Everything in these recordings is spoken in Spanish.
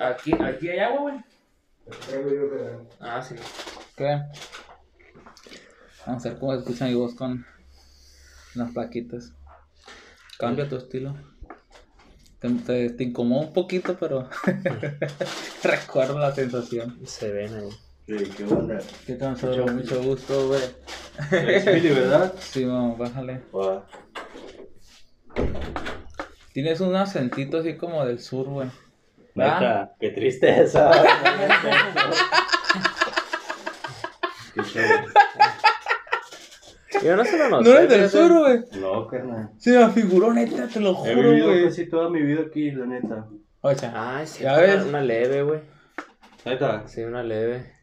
Aquí, aquí hay agua, güey. Ah, sí. ¿Qué? Vamos a ver cómo escucha mi voz con las plaquitas. Cambia tu estilo. Te, te, te incomoda un poquito, pero recuerdo la sensación. Se ven ahí. Qué onda. ¿Qué tal, Mucho, mucho gusto, güey. Es Billy, ¿verdad? Sí, vamos, bájale. Va. Tienes un acentito así como del sur, güey. Neta, qué tristeza. qué chévere. Yo no se lo noté. No eres del sur, güey. No, carnal. Se me figuró, neta, te lo He juro, vivido güey. casi toda mi vida aquí, la neta. Ocha, Ah, sí. Ya ves. Una, una leve, güey. Neta. Sí, una leve.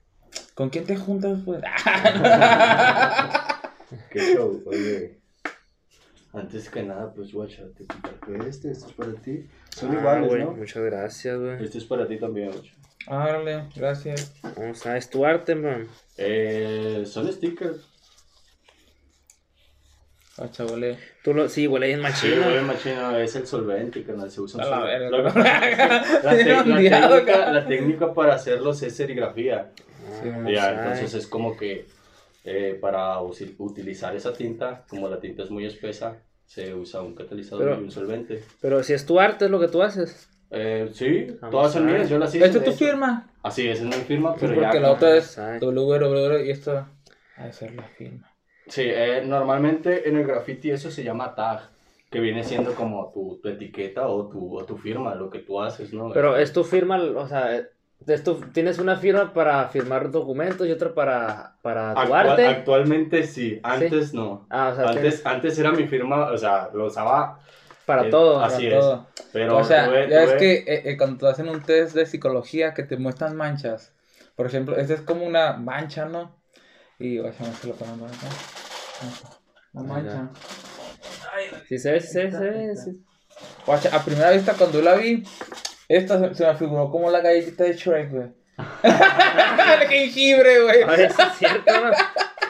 ¿Con quién te juntas, pues? Qué show, oye. Antes que nada, pues guacha, te compré este, este es para ti. Son Ah, iguales, güey, ¿no? Muchas gracias, güey. Este es para ti también, guacha. Árale, gracias. Vamos a es tu arte, man. Eh, son stickers. Ocha, güey. Tú lo, sí, huele bien Sí, machino. güey, machino, es el solvente, carnal, se usa la la, la técnica para hacerlos es serigrafía. Sí, Ah, Ya, entonces es como que eh, para utilizar esa tinta, como la tinta es muy espesa, se usa un catalizador Pero- y un solvente. Pero si es tu arte, es lo que tú haces. Eh, sí, Vamos todas son a ver. mías, yo las hice. ¿Esta es tu hecho. firma? Así, esa es mi firma, Sí, pero porque ya. la otra es www y esto ha de ser la firma. Sí, eh, normalmente en el graffiti eso se llama tag, que viene siendo como tu, tu etiqueta o tu, o tu firma, lo que tú haces, ¿no? Pero es tu firma, o sea, es tu- tienes una firma para firmar documentos y otra para, para tu Actual- arte. Actualmente sí, antes no. Ah, o sea, Antes, antes era mi firma, o sea, lo usaba, para eh, todo. así Para es. todo. pero o sea, tuve- ya tuve- que eh, eh, cuando te hacen un test de psicología que te muestran manchas, por ejemplo, esta es como una mancha, ¿no? Y, oye, no se lo ponen acá. Una mancha. Sí, se ve, sí, se ve, se ve, sí. A primera vista cuando la vi, esta se, se me figuró como la galletita de Shrek, güey. El jengibre, güey. Es cierto, ¿no?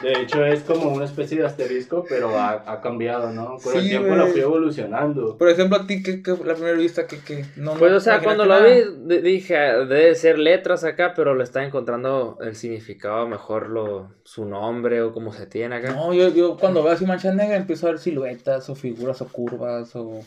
De hecho, es como una especie de asterisco, pero ha, ha cambiado, ¿no? Con el tiempo la fui evolucionando. Por ejemplo, a ti, ¿qué, qué la primera vista que, que no Pues, o sea, cuando lo vi, de- dije, ah, debe ser letras acá, pero le está encontrando el significado mejor, lo, su nombre o cómo se tiene acá. No, yo, yo cuando veo así manchas negras empiezo a ver siluetas o figuras o curvas o,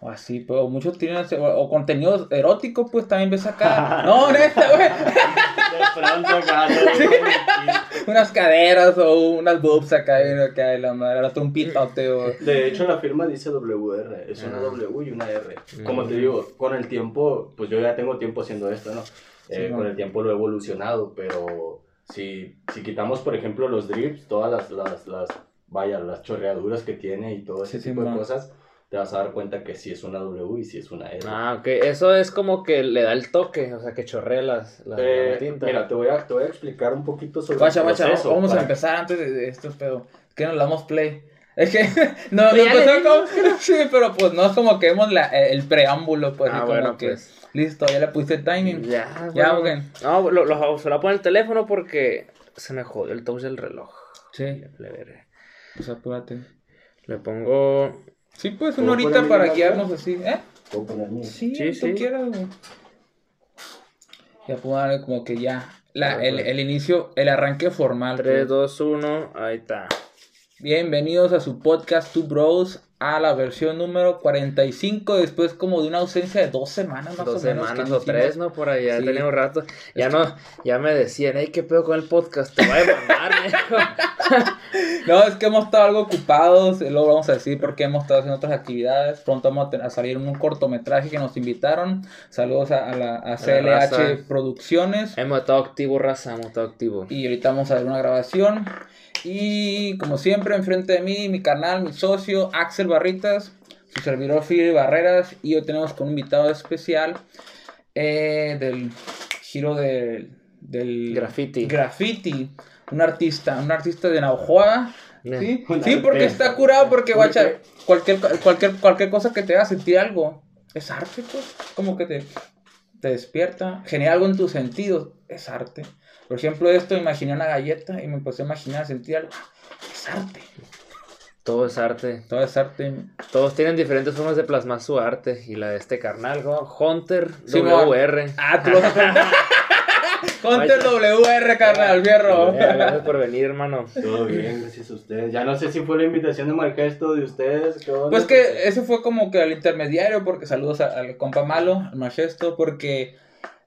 o así, pero muchos tienen ese- o, o contenido erótico, pues también ves acá. no, neta, güey. De pronto acá, ¿no? Unas caderas o unas boobs acá, y acá y la madre, la trompitote o... De hecho, la firma dice WR, es una Ah. W y una R. Como te Mm. digo, con el tiempo, pues yo ya tengo tiempo haciendo esto, ¿no? Eh, Sí, con el tiempo lo he evolucionado, pero si, si quitamos, por ejemplo, los drips, todas las, las, las, vaya, las chorreaduras que tiene y todo ese Sí, sí, tipo de man. cosas, te vas a dar cuenta que sí es una W y sí es una R. Ah, ok, eso es como que le da el toque, o sea, que chorrea las, la, Eh, la tinta. mira, te voy, a, te voy a explicar un poquito sobre Guacha, el guacha, proceso. vamos a para- empezar antes de, de esto, pero que nos le damos play. Es que no, no le empezó como, sí, pero pues no es como que vemos la, el preámbulo, pues, Ah, como bueno, que, pues. listo, ya le pusiste timing. Ya, Ya, bueno. ok. No, lo, lo, se lo pongo en el teléfono porque se me jodió el touch del reloj. Sí, Le, veré. pues apúrate. Le pongo. Sí, pues ¿Puedo una horita para guiarnos así, ¿eh? Sí, Sí, sí, quieras, güey. Ya puedo darle como que ya, la, el, pues. el inicio, el arranque formal. 3, pues. 2, 1, ahí está. Bienvenidos a su podcast Two Bros, a la versión número 45, después como de una ausencia de dos semanas más Dos o menos. semanas que o hicimos. tres, ¿no? Por ya Sí. tenía un rato. Ya Es no, ya me decían, hey, ¿qué pedo con el podcast? Te voy a demandar. No, es que hemos estado algo ocupados, eh, luego vamos a decir por qué hemos estado haciendo otras actividades. Pronto vamos a, a salir un cortometraje que nos invitaron. Saludos a, a la a CLH. Producciones. Hemos estado activos, raza, hemos estado activos. Y ahorita vamos a ver una grabación. Y como siempre, enfrente de mí, mi canal, mi socio, Axel Barritas, su servidor Philip Barreras. Y hoy tenemos con un invitado especial eh, del giro del, del Graffiti. graffiti. Un artista, un artista de Naujoa. Sí, sí, porque está curado, porque ¿Por guacha, cualquier, cualquier, cualquier cosa que te haga sentir algo es arte, pues. Como que te, te despierta, genera algo en tus sentidos, es arte. Por ejemplo, esto, imaginé una galleta y me empecé a imaginar, sentir algo. Es arte. Todo es arte. Todo es arte. Todos tienen diferentes formas de plasmar su arte. Y la de este carnal, ¿no? Hunter WR. Ah, tú lo vas a Hunter WR, carnal, fierro. Gracias por venir, hermano. Todo bien, gracias a ustedes. Ya no sé si fue la invitación de Margesto de ustedes. Pues que ese fue como que al intermediario, porque saludos al compa malo, al Margesto, porque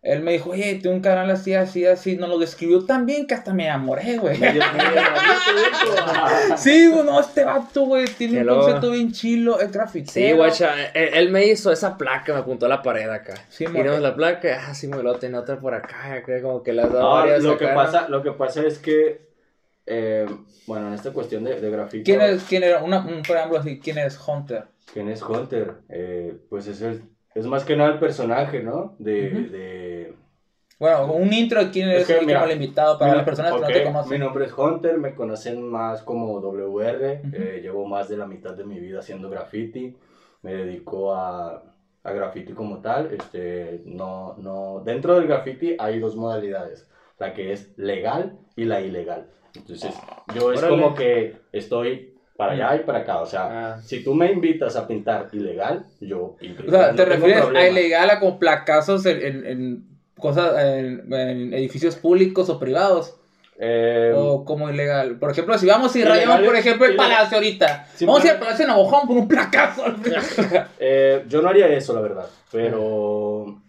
él me dijo, oye, tengo un canal así, así, así. Nos lo describió tan bien que hasta me enamoré, güey. sí, güey, no, este vato, güey, tiene un concepto bien chilo, es grafitero. Sí, guacha, él, me hizo esa placa, me apuntó a la pared acá. Sí, no, la placa, ah, sí, me lo tenía otra por acá, como que las dado varias lo que pasa Lo que pasa es que, eh, bueno, en esta cuestión de, de grafito... ¿Quién es, quién era, una, un preámbulo así, quién es Hunter? ¿Quién es Hunter? Eh, pues es el es más que nada el personaje, ¿no? De, de... Bueno, un intro de quién es, el invitado para las personas que no te conocen. Mi nombre es Hunter, me conocen más como WR, eh, llevo más de la mitad de mi vida haciendo graffiti, me dedico a, a graffiti como tal, este, no, no, dentro del graffiti hay dos modalidades, la que es legal y la ilegal. Entonces, yo es como que estoy para allá y para acá. O sea, ah. si tú me invitas a pintar ilegal, yo pinto. O sea, ¿te refieres a ilegal a con placazos en, en, cosas, en, edificios públicos o privados? Eh, o como ilegal. Por ejemplo, si vamos y rayamos, por ejemplo, el palacio ahorita. Vamos a ir al palacio en Navojón por un placazo. eh, yo no haría eso, la verdad. Pero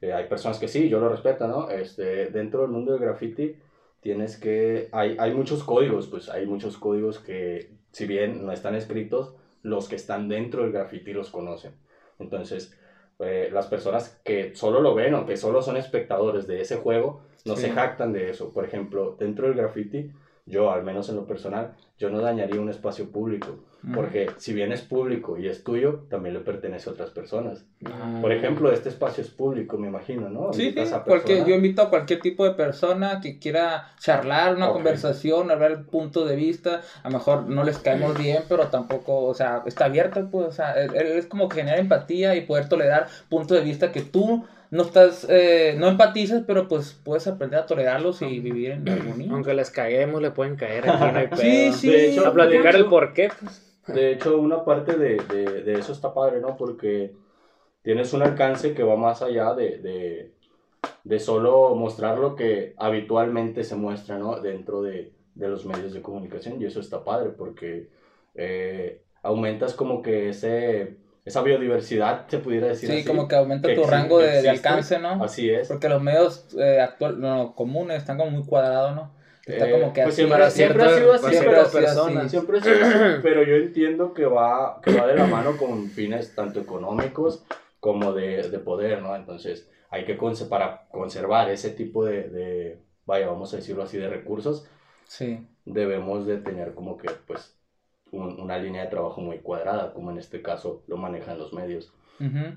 eh, hay personas que sí, yo lo respeto, ¿no? Este, dentro del mundo del graffiti tienes que... Hay, hay muchos códigos, pues hay muchos códigos que si bien no están escritos, los que están dentro del graffiti los conocen. Entonces, eh, las personas que solo lo ven o que solo son espectadores de ese juego, no se jactan de eso. Por ejemplo, dentro del graffiti yo, al menos en lo personal, yo no dañaría un espacio público, porque si bien es público y es tuyo, también le pertenece a otras personas. Ah. Por ejemplo, este espacio es público, me imagino, ¿no? Sí, porque yo invito a cualquier tipo de persona que quiera charlar, una conversación, hablar el punto de vista, a lo mejor no les caemos bien, pero tampoco, o sea, está abierto, pues, o sea, es como generar empatía y poder tolerar puntos de vista que tú no estás, eh, no empatizas, pero pues puedes aprender a tolerarlos y vivir en armonía. Aunque les caguemos, le pueden caer aquí, no hay pedo. Sí, sí. De hecho, a platicar el por qué. Pues. De hecho, una parte de, de, de, eso está padre, ¿no? Porque tienes un alcance que va más allá de, de, de solo mostrar lo que habitualmente se muestra, ¿no? Dentro de, de los medios de comunicación. Y eso está padre porque eh, aumentas como que ese esa biodiversidad, se pudiera decir sí, como que aumenta tu rango de, alcance, ¿no? Así es. Porque los medios eh, actual, no, comunes están como muy cuadrados, ¿no? Está como que pues siempre, siempre, ha sido así, pero, personas, siempre ha sido así, pero yo entiendo que va, que va de la mano con fines tanto económicos como de, de poder, ¿no? Entonces, hay que, para conservar ese tipo de, de, vaya, vamos a decirlo así, de recursos, sí. debemos de tener como que, pues, una línea de trabajo muy cuadrada, como en este caso lo manejan los medios.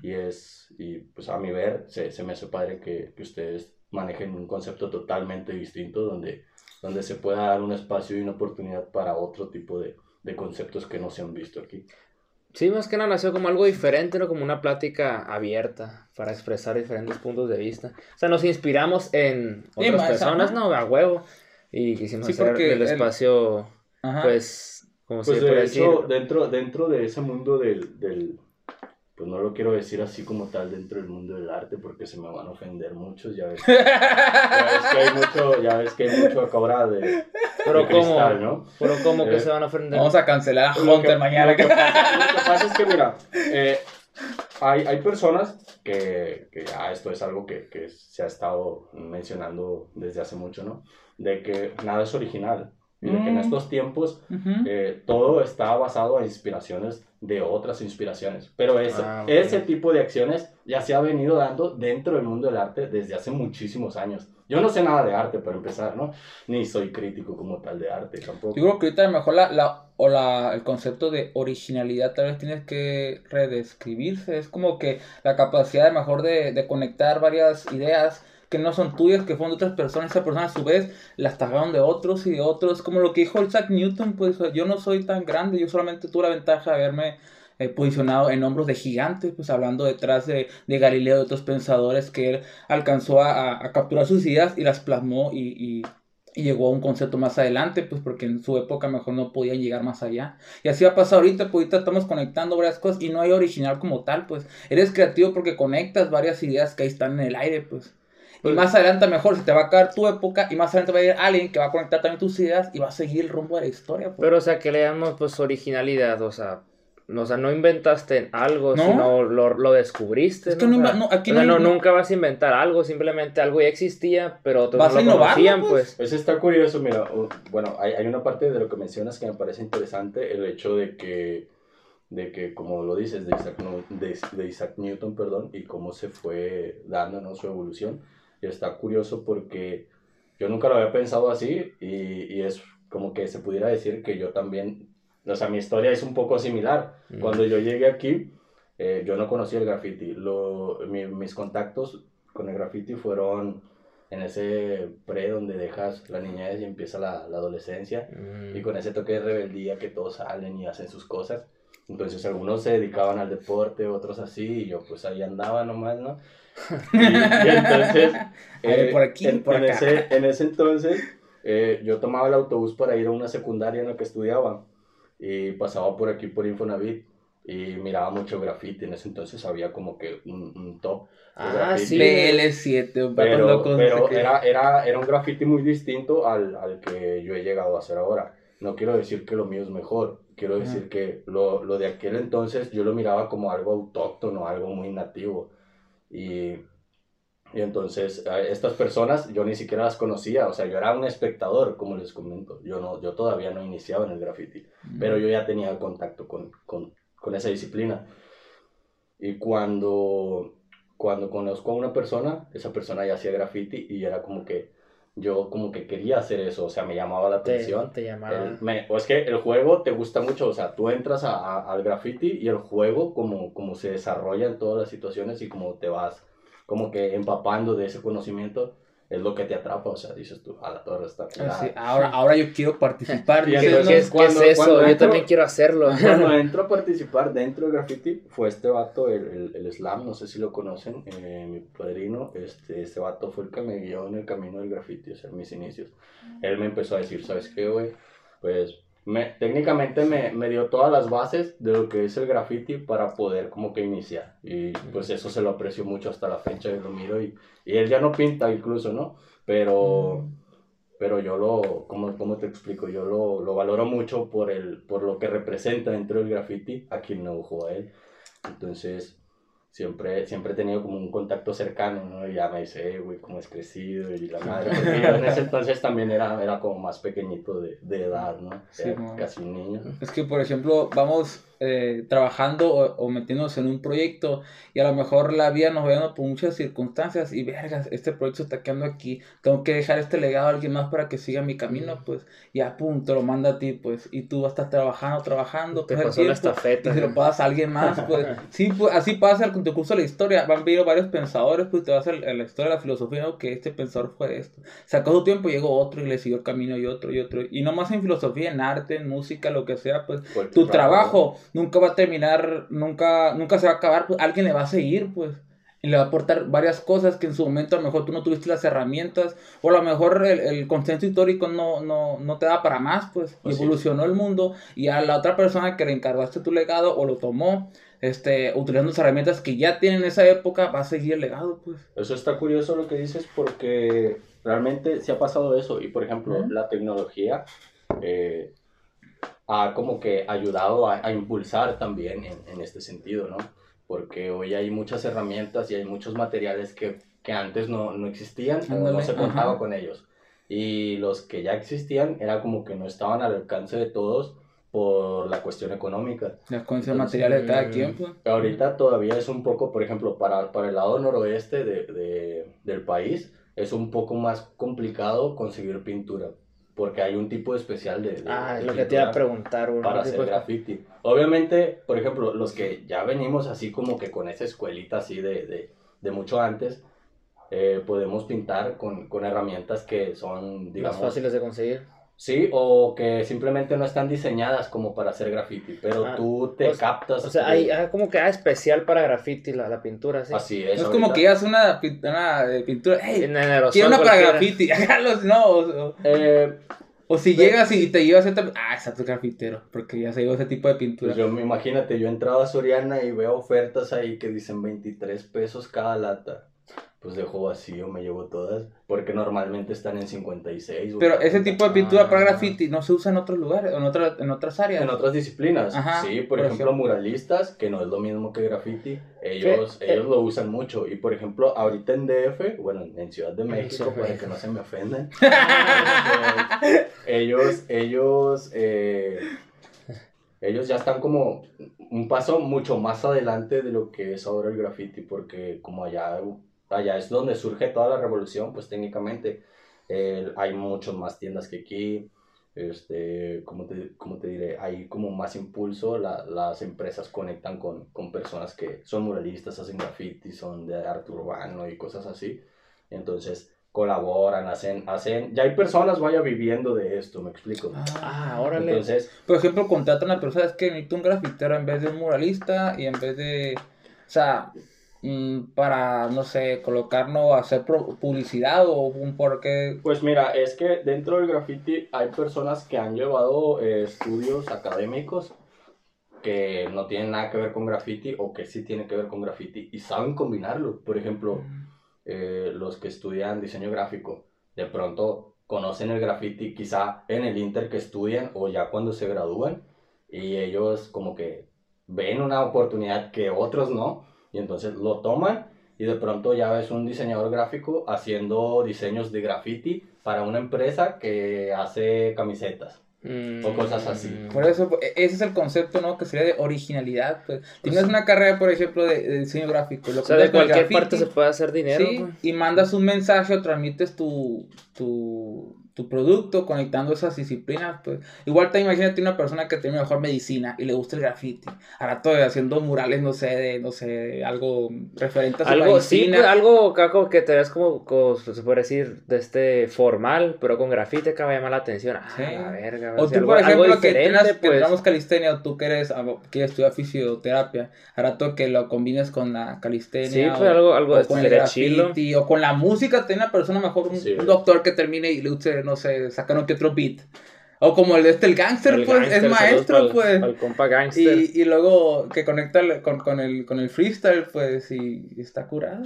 Y es, y pues a mi ver, se, se me hace padre que, que, ustedes manejen un concepto totalmente distinto donde, donde se pueda dar un espacio y una oportunidad para otro tipo de, de conceptos que no se han visto aquí. Sí, más que nada nació como algo diferente, ¿no? Como una plática abierta para expresar diferentes puntos de vista. O sea, nos inspiramos en otras personas, ¿no? A huevo. Y quisimos hacer el espacio, pues pues de hecho, dentro, dentro de ese mundo del, del, pues no lo quiero decir así como tal dentro del mundo del arte porque se me van a ofender muchos, ya ves, ya ves que hay mucho, ya ves que hay mucho acá de, pero cómo, ¿no? Pero cómo que eh, se van a ofender. Vamos a cancelar a Hunter mañana. Lo que, pasa, es que mira, eh, hay, hay personas que, que ya esto es algo que, que se ha estado mencionando desde hace mucho, ¿no? De que nada es original. Y que en mm. estos tiempos eh, todo está basado en inspiraciones de otras inspiraciones. Pero ese, ah, ese tipo de acciones ya se ha venido dando dentro del mundo del arte desde hace muchísimos años. Yo no sé nada de arte para empezar, ¿no? Ni soy crítico como tal de arte tampoco. Yo creo que ahorita a lo mejor la, la, o la, el concepto de originalidad tal vez tienes que redescribirse. Es como que la capacidad a lo mejor de, de conectar varias ideas que no son tuyas, que fueron de otras personas, esa persona a su vez las tagaron de otros y de otros, como lo que dijo Isaac Newton, pues yo no soy tan grande, yo solamente tuve la ventaja de haberme eh, posicionado en hombros de gigantes, pues hablando detrás de, de Galileo de otros pensadores que él alcanzó a, a capturar sus ideas y las plasmó y, y, llegó a un concepto más adelante, pues porque en su época mejor no podían llegar más allá. Y así va a pasar ahorita, pues ahorita estamos conectando varias cosas y no hay original como tal, pues eres creativo porque conectas varias ideas que ahí están en el aire, pues. Y más adelante mejor se te va a caer tu época y más adelante va a ir alguien que va a conectar también tus ideas y va a seguir el rumbo de la historia. Pues. Pero o sea, que le damos pues originalidad, o sea, o sea, no inventaste algo, sino lo, lo, descubriste. Es que ¿no? no, aquí no, nunca vas a inventar algo, simplemente algo ya existía, pero otros no lo innovar, conocían, pues. pues. Eso está curioso, mira, bueno, hay, hay, una parte de lo que mencionas que me parece interesante, el hecho de que, de que como lo dices, de Isaac, de, de Isaac Newton, perdón, y cómo se fue dando ¿no? su evolución y está curioso porque yo nunca lo había pensado así y, y, es como que se pudiera decir que yo también, o sea, mi historia es un poco similar. Cuando yo llegué aquí, eh, yo no conocía el graffiti. Lo, mis contactos con el graffiti fueron en ese pre donde dejas la niñez y empieza la, la adolescencia mm. y con ese toque de rebeldía que todos salen y hacen sus cosas. Entonces algunos se dedicaban al deporte, otros así, y yo pues ahí andaba nomás, ¿no? Y, entonces, eh, por aquí, en, por en, ese, en ese entonces, eh, yo tomaba el autobús para ir a una secundaria en la que estudiaba y pasaba por aquí por Infonavit y miraba mucho graffiti. En ese entonces había como que un, un top. Ah, sí, BL7, pero, pero era, era, era un graffiti muy distinto al, al que yo he llegado a hacer ahora. No quiero decir que lo mío es mejor, quiero decir que lo, lo, de aquel entonces yo lo miraba como algo autóctono, algo muy nativo. Y, y entonces estas personas yo ni siquiera las conocía, o sea, yo era un espectador, como les comento, yo, no, yo todavía no iniciaba en el graffiti, pero yo ya tenía contacto con, con, con, esa disciplina. Y cuando, cuando conozco a una persona, esa persona ya hacía graffiti y era como que yo como que quería hacer eso, o sea, me llamaba la atención. Te, llamaba. me, o es que el juego te gusta mucho, o sea, tú entras a, al graffiti y el juego como, como se desarrolla en todas las situaciones y como te vas como que empapando de ese conocimiento, es lo que te atrapa, o sea, dices tú, a la torre está ah, ahora, ahora yo quiero participar. ¿Y es, cuando, es eso? yo también quiero hacerlo. Cuando entro a participar dentro de graffiti, fue este vato, el, el, el slam, no sé si lo conocen, eh, mi padrino, este, este vato fue el que me guió en el camino del graffiti, o sea, mis inicios. Él me empezó a decir, ¿sabes qué, güey? Pues me, técnicamente me, me, dio todas las bases de lo que es el graffiti para poder como que iniciar. Y pues eso se lo aprecio mucho hasta la fecha, y lo miro y, y él ya no pinta incluso, ¿no? Pero, mm. pero yo lo, ¿cómo, ¿cómo, te explico? Yo lo, lo, valoro mucho por, el, por lo que representa dentro del graffiti a quien no ojo a él. Entonces, siempre, siempre he tenido como un contacto cercano, ¿no? Y ya me dice, güey, cómo es crecido y la madre. Porque yo en ese entonces también era, era como más pequeñito de, de edad, ¿no? Sí, casi un niño. Es que, por ejemplo, vamos eh, trabajando o, o, metiéndonos en un proyecto y a lo mejor la vida nos va por muchas circunstancias y vergas, este proyecto está quedando aquí, tengo que dejar este legado a alguien más para que siga mi camino, pues, y a punto lo manda a ti, pues, y tú vas a estar trabajando, trabajando, Te pasó la estafeta. Y se lo pasas a alguien más, pues, sí, pues, así pasa con tu curso de la historia, van viendo varios pensadores, pues, te vas a la historia de la filosofía, ¿no? que este pensador fue esto, sacó su tiempo, llegó otro y le siguió el camino y otro y otro, y no más en filosofía, en arte, en música, lo que sea, pues, tu trabajo nunca va a terminar, nunca, nunca se va a acabar, pues alguien le va a seguir, pues. Y le va a aportar varias cosas que en su momento a lo mejor tú no tuviste las herramientas, o a lo mejor el, el consenso histórico no, no, no, te da para más, pues. pues evolucionó el mundo y a la otra persona que le encargaste tu legado o lo tomó, este, utilizando las herramientas que ya tienen en esa época, va a seguir el legado, pues. Eso está curioso lo que dices porque realmente se ha pasado eso. Y por ejemplo, la tecnología eh, ha como que ayudado a, a impulsar también en, en, este sentido, ¿no? Porque hoy hay muchas herramientas y hay muchos materiales que, que antes no, no existían o no se contaba con ellos. Y los que ya existían era como que no estaban al alcance de todos por la cuestión económica. Las condiciones materiales de cada quien. Ahorita todavía es un poco, por ejemplo, para, para el lado noroeste de, de, del país, es un poco más complicado conseguir pintura porque hay un tipo especial de... ah, es lo que te iba a preguntar. Para hacer graffiti. Obviamente, por ejemplo, los que ya venimos así como que con esa escuelita así de, de, de mucho antes, eh, podemos pintar con, con, herramientas que son, digamos... Más fáciles de conseguir. Sí, o que simplemente no están diseñadas como para hacer graffiti, pero ah, tú te captas. O sea, hay, como que hay especial para graffiti la, la pintura, ¿sí? Así es. No es como que ya es una, una pintura, hey, quiero una para graffiti, hágalos, no. O, eh, o si llegas y te llevas esta, ah, está tu grafitero, porque ya se lleva ese tipo de pintura. Pues yo me imagínate, yo he entrado a Soriana y veo ofertas ahí que dicen 23 pesos cada lata pues dejo vacío, me llevo todas, porque normalmente están en 56. Pero ese tipo de pintura para graffiti no se usa en otros lugares, en, otra, en otras áreas. En otras disciplinas, sí, por, ejemplo, muralistas, que no es lo mismo que graffiti, ellos, ellos lo usan mucho. Y por ejemplo, ahorita en DF, bueno, en Ciudad de México, para que no se me ofendan, ellos, ellos, eh, ellos ya están como un paso mucho más adelante de lo que es ahora el graffiti, porque como allá allá es donde surge toda la revolución, pues técnicamente hay muchas más tiendas que aquí, este, como te, como te diré, hay como más impulso, las empresas conectan con, con, personas que son muralistas, hacen graffiti, son de arte urbano y cosas así, entonces colaboran, hacen, hacen, ya hay personas vaya viviendo de esto, me explico. Ah, órale. Entonces, por ejemplo, contratan a una persona, es que necesito un grafitero en vez de un muralista y en vez de, o sea, para, no sé, colocarnos, hacer publicidad o un porqué? Pues mira, es que dentro del graffiti hay personas que han llevado eh, estudios académicos que no tienen nada que ver con graffiti o que sí tienen que ver con graffiti y saben combinarlo. Por ejemplo, eh, los que estudian diseño gráfico, de pronto conocen el graffiti quizá en el inter que estudian o ya cuando se gradúan y ellos como que ven una oportunidad que otros no y entonces lo toman y de pronto ya ves un diseñador gráfico haciendo diseños de graffiti para una empresa que hace camisetas. O cosas así. Mm. Por eso, e, ese es el concepto, ¿no? Que sería de originalidad. Pues. Tienes una carrera, por ejemplo, de, diseño gráfico. Lo o sea, de cualquier parte se puede hacer dinero. Sí, pues. y mandas un mensaje o transmites tu, tu, tu producto, conectando esas disciplinas, pues igual te imagínate una persona que tiene mejor medicina y le gusta el graffiti, ahora todo haciendo murales, no sé, de, no sé, algo referente a su algo, medicina. Sí, algo, caco, que te ves como, se puede decir, de este formal, pero con graffiti que va a llamar la atención. Ah, la verga. O tú, por ejemplo, que tengas, pues... calistenia o tú que eres, quieres estudiar fisioterapia, ahora todo que lo combines con la calistenia. Sí, pues algo, algo o con el graffiti, o con la música, tiene una persona mejor, un, doctor que termine y le guste no sé, sacaron que otro beat. O como el de este, el gangster, pues, es maestro, pues. El compa gangster. Y, y, luego que conecta con, con, el, con el freestyle, pues, y, está curado.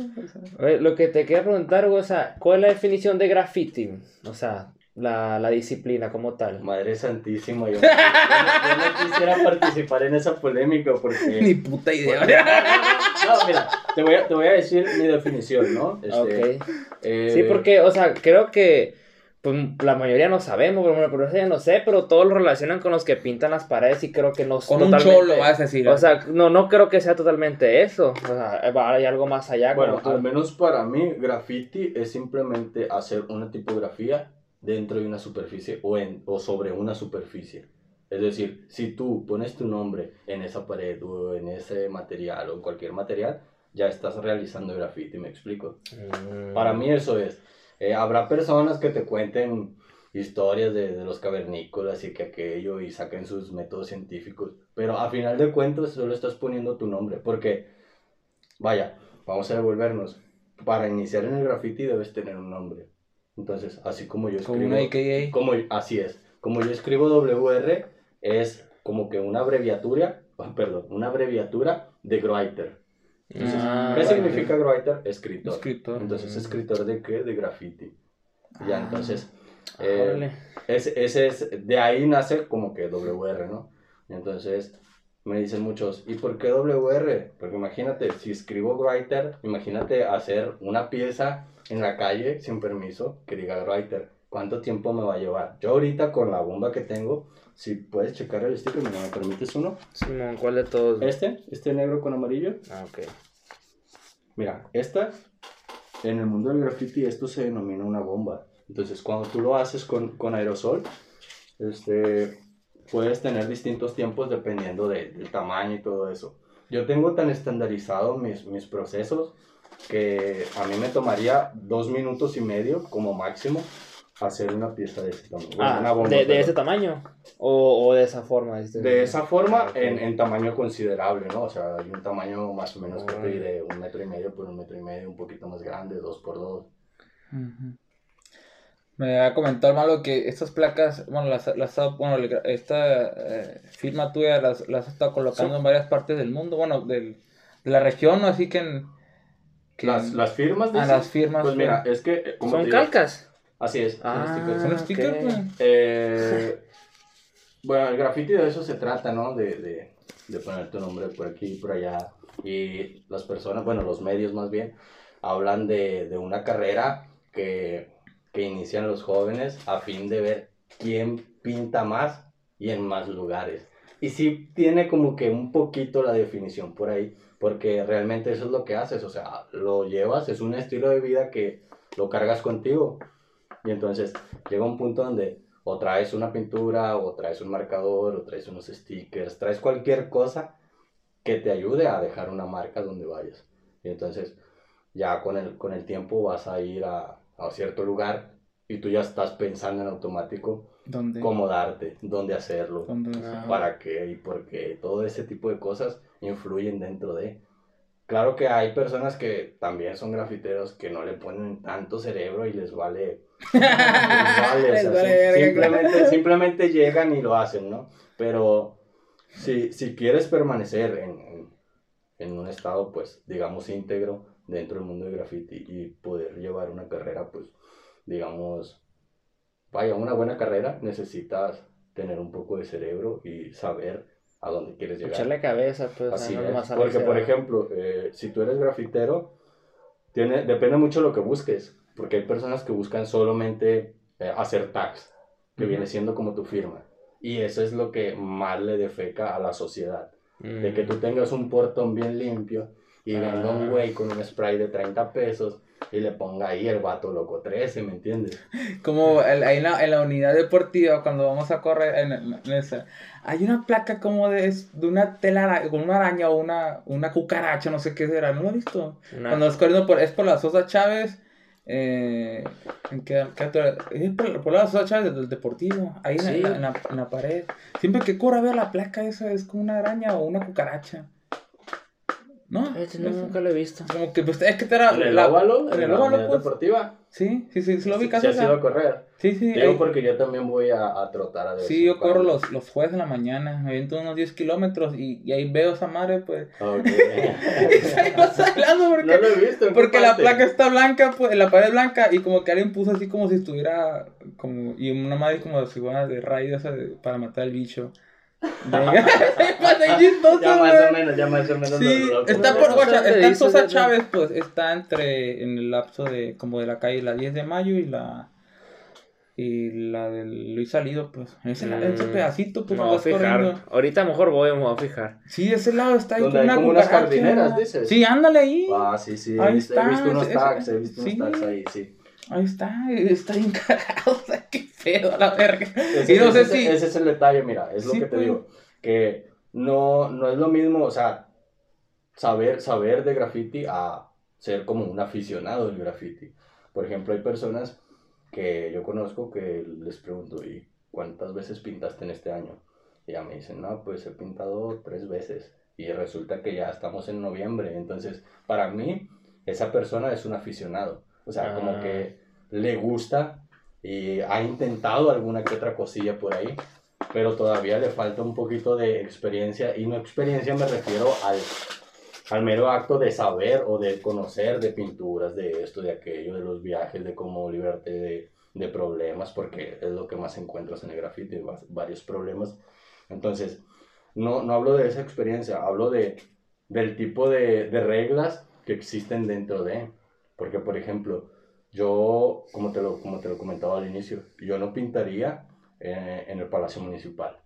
Lo que te quería preguntar, o sea, ¿cuál es la definición de graffiti? O sea, la, la disciplina como tal. Madre santísima, yo, no quisiera participar en esa polémica porque... Ni puta idea. no, mira, te voy, a, te voy a decir mi definición, ¿no? Este, eh, sí, porque, o sea, creo que pues la mayoría no sabemos, pero bueno, pero ya no sé, pero todos lo relacionan con los que pintan las paredes y creo que no Con un cholo vas a decir. O sea, no, no creo que sea totalmente eso. O sea, hay algo más allá. Bueno, al menos para mí, graffiti es simplemente hacer una tipografía dentro de una superficie o, en, o sobre una superficie. Es decir, si tú pones tu nombre en esa pared o en ese material o en cualquier material, ya estás realizando graffiti, ¿me explico? Mm. Para mí eso es. Eh, habrá personas que te cuenten historias de, de, los cavernícolas y que aquello y saquen sus métodos científicos, pero a final de cuentas solo estás poniendo tu nombre, porque, vaya, vamos a devolvernos, para iniciar en el graffiti debes tener un nombre. Entonces, así como yo escribo... Como, así es. Como yo escribo WR, es como que una abreviatura, perdón, una abreviatura de Groiter. Ah, ¿qué significa writer? Escritor. Entonces, ¿escritor de qué? De graffiti. Ya, ah. entonces, ah, eh, ese, es, de ahí nace como que WR, ¿no? Entonces, me dicen muchos, ¿y por qué WR? Porque imagínate, si escribo writer, imagínate hacer una pieza en la calle sin permiso que diga writer. ¿Cuánto tiempo me va a llevar? Yo ahorita con la bomba que tengo, si puedes checar el sticker, ¿me permites uno? Simón, ¿cuál de todos? Este, este negro con amarillo. Ah, ok. Mira, esta, en el mundo del graffiti, esto se denomina una bomba. Entonces, cuando tú lo haces con, con aerosol, este, puedes tener distintos tiempos dependiendo del tamaño y todo eso. Yo tengo tan estandarizado mis, mis procesos que a mí me tomaría dos minutos y medio como máximo hacer una pieza de ese tamaño. Ah, de, ese tamaño? ¿O, de esa forma? De esa forma, en, en, tamaño considerable, ¿no? O sea, hay un tamaño más o menos que de un metro y medio por un metro y medio, un poquito más grande, dos por dos. Me ha comentado malo que estas placas, bueno, las, las bueno, esta eh, firma tuya las, las has estado colocando en varias partes del mundo, bueno, del, de la región, así que en... las, las firmas, de A las firmas. Pues mira, es que... Eh, ¿Son calcas? Así es. Ah, son stickers. Pues. Eh, bueno, el graffiti de eso se trata, ¿no? De, de, de poner tu nombre por aquí y por allá. Y las personas, bueno, los medios más bien, hablan de, de una carrera que, que inician los jóvenes a fin de ver quién pinta más y en más lugares. Y sí tiene como que un poquito la definición por ahí, porque realmente eso es lo que haces, o sea, lo llevas, es un estilo de vida que lo cargas contigo. Y entonces llega un punto donde o traes una pintura, o traes un marcador, o traes unos stickers, traes cualquier cosa que te ayude a dejar una marca donde vayas. Y entonces ya con el, con el tiempo vas a ir a, a cierto lugar y tú ya estás pensando en automático ¿Dónde? cómo darte, dónde hacerlo, para qué y por qué. Todo ese tipo de cosas influyen dentro de. Claro que hay personas que también son grafiteros que no le ponen tanto cerebro y les vale. simplemente, simplemente llegan y lo hacen, ¿no? Pero si, si quieres permanecer en, en, un estado, pues, digamos, íntegro dentro del mundo del graffiti y poder llevar una carrera, pues, digamos, vaya, una buena carrera, necesitas tener un poco de cerebro y saber a dónde quieres llegar. Echarle cabeza, pues. Así Porque, por ejemplo, eh, si tú eres grafitero, tiene, depende mucho de lo que busques. Porque hay personas que buscan solamente eh, hacer tags, que viene siendo como tu firma. Y eso es lo que más le defeca a la sociedad. De que tú tengas un portón bien limpio y venga un ah. güey con un spray de 30 pesos y le ponga ahí el vato loco 13, ¿me entiendes? Como ahí en la, en la unidad deportiva, cuando vamos a correr en, esa, hay una placa como de, de una tela con una araña o una, una cucaracha, no sé qué será, ¿no lo has visto? Cuando vas corriendo por, es por la Sosa Chávez. Eh, ¿en qué, es por, la Sosa Chávez del Deportivo, ahí en, la, en, la, pared. Siempre que corro veo la placa esa, es como una araña o una cucaracha. ¿No? Este nunca lo he visto. Como que, pues, es que te era... ¿En el óvalo? ¿En el óvalo, pues? deportiva? Sí, sí, sí, sí lo vi casi. Sí, has ido a correr. Sí, sí. Digo porque yo también voy a, a trotar a Sí, yo corro los, los jueves de la mañana, me aviento unos 10 kilómetros y, y ahí veo esa madre, pues. Ok. y hablando porque... No lo he visto. Porque la placa está blanca, pues, la pared es blanca y como que alguien puso así como si estuviera como... Y una madre como de figuras de raíz para matar al bicho. ya más o menos, ya más o menos. Sí, está por guacha, está en Sosa Chávez, pues está entre en el lapso de como de la calle la 10 de mayo y la y la del Luis Salido, pues ese, mm, ese pedacito, pues no. Ahorita mejor voy, me voy a fijar. Sí, ese lado está ahí con una como unas jardineras, dices. Sí, ándale ahí. Ah, sí, sí. Ahí he, visto, está, he visto unos tags, he visto unos tags ahí, sí. Ahí está, está encargado, o sea, qué feo la verga. Ese, y no sé si... ese es el detalle, mira, es lo que te pues. digo, que no, no es lo mismo, o sea, saber, saber de graffiti a ser como un aficionado del graffiti. Por ejemplo, hay personas que yo conozco que les pregunto, ¿y cuántas veces pintaste en este año? Y ya me dicen, no, pues he pintado tres veces. Y resulta que ya estamos en noviembre. Entonces, para mí, esa persona es un aficionado. O sea, como que ah. Le gusta y ha intentado alguna que otra cosilla por ahí, pero todavía le falta un poquito de experiencia. Y no experiencia me refiero al, al mero acto de saber o de conocer de pinturas, de esto, de aquello, de los viajes, de cómo liberarte de, de problemas, porque es lo que más encuentras en el grafiti, varios problemas. Entonces, no, no hablo de esa experiencia, hablo de, del tipo de, de reglas que existen dentro de. Porque, por ejemplo, yo, como te lo, como te lo comentaba al inicio, yo no pintaría eh, en el Palacio Municipal.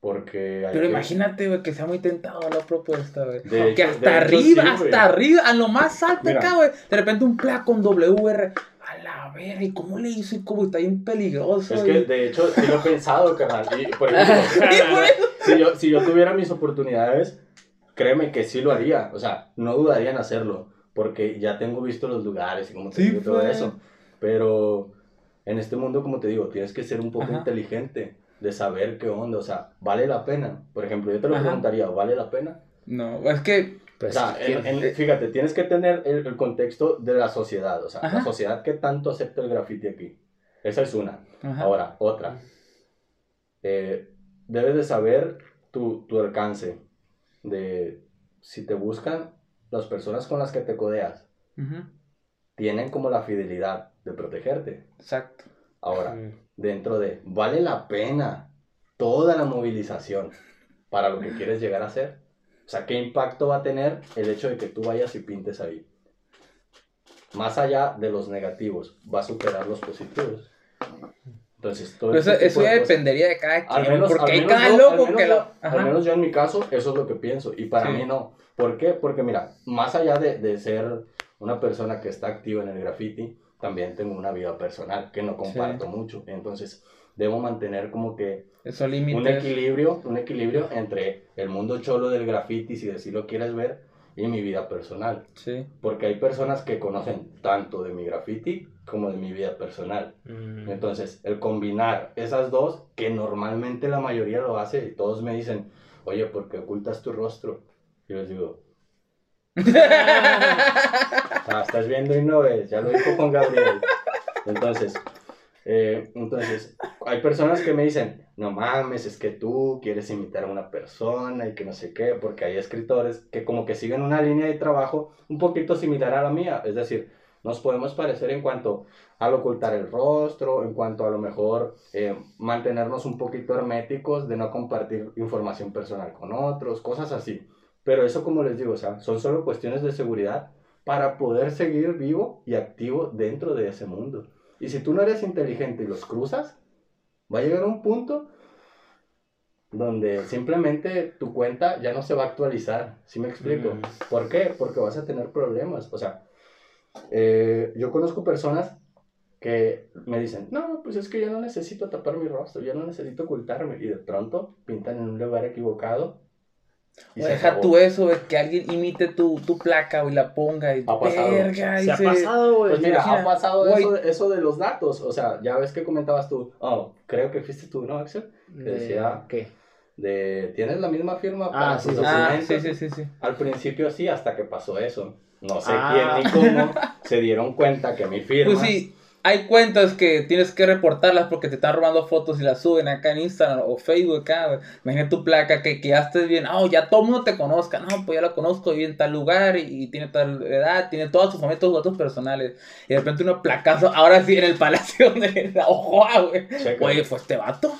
Porque Pero imagínate, güey, que sea muy tentado la propuesta, güey. Que hasta arriba, hasta arriba, a lo más alto acá, güey. De repente un placo con WR. A la verga, ¿y cómo le hizo? Y cómo está bien peligroso. Es que, de hecho, sí lo he pensado, carnal. Y, por ejemplo, si, yo, si yo tuviera mis oportunidades, créeme que sí lo haría. O sea, no dudaría en hacerlo porque ya tengo visto los lugares y cómo te todo eso. Pero en este mundo, como te digo, tienes que ser un poco inteligente de saber qué onda, o sea, ¿vale la pena? Por ejemplo, yo te lo preguntaría, ¿vale la pena? No, es que... Pues, o sea, fíjate, tienes que tener el, contexto de la sociedad, o sea, la sociedad que tanto acepta el graffiti aquí. Esa es una. Ahora, otra. Eh, debes de saber tu, tu alcance de si te buscan las personas con las que te codeas. Tienen como la fidelidad de protegerte. Exacto. Ahora, dentro de, ¿vale la pena toda la movilización para lo que quieres llegar a hacer? O sea, ¿qué impacto va a tener el hecho de que tú vayas y pintes ahí? Más allá de los negativos, va a superar los positivos. Entonces, todo eso, eso ya dependería de cada quien, porque hay cada loco que lo... Al menos yo en mi caso, eso es lo que pienso, y para mí no. ¿Por qué? Porque mira, más allá de, de ser una persona que está activa en el graffiti, también tengo una vida personal que no comparto mucho. Entonces, debo mantener como que un equilibrio, un equilibrio entre el mundo cholo del graffiti, si así lo quieres ver, y mi vida personal. Sí. Porque hay personas que conocen tanto de mi graffiti como de mi vida personal. Mm. Entonces, el combinar esas dos, que normalmente la mayoría lo hace, y todos me dicen, oye, ¿por qué ocultas tu rostro? Y les digo, ah, estás viendo y no ves, ya lo dijo Juan Gabriel. Entonces, eh, entonces, hay personas que me dicen, no mames, es que tú quieres imitar a una persona y que no sé qué, porque hay escritores que como que siguen una línea de trabajo un poquito similar a la mía, es decir, nos podemos parecer en cuanto al ocultar el rostro, en cuanto a lo mejor eh, mantenernos un poquito herméticos de no compartir información personal con otros, cosas así. Pero eso, como les digo, o sea, son solo cuestiones de seguridad para poder seguir vivo y activo dentro de ese mundo. Y si tú no eres inteligente y los cruzas, va a llegar un punto donde simplemente tu cuenta ya no se va a actualizar. ¿Sí me explico? Mm. ¿Por qué? Porque vas a tener problemas. O sea, eh, yo conozco personas que me dicen, no, pues es que yo no necesito tapar mi rostro, yo no necesito ocultarme. Y de pronto pintan en un lugar equivocado o deja tú eso, de que alguien imite tu, tu placa, y la ponga y... Ha pasado. Verga, se, ha pasado, güey. Pues mira, ha pasado eso, eso, de los datos. O sea, ya ves que comentabas tú, oh, creo que fuiste tú, ¿no, Axel? Que decía... ¿Qué? De, ¿tienes la misma firma para ah, sí, ah, sí, sí, sí, sí. Al principio sí, hasta que pasó eso. No sé ah. quién ni cómo se dieron cuenta que mi firma... Pues sí, hay cuentas que tienes que reportarlas porque te están robando fotos y las suben acá en Instagram o Facebook acá. Imagina tu placa que, que ya estés bien. Oh, ya todo el mundo te conozca. No, pues ya lo conozco, vive en tal lugar y, tiene tal edad, tiene todos sus momentos, sus datos personales. Y de repente uno placazo, ahora sí en el palacio de la Ojoa, güey. Oye, fue este vato.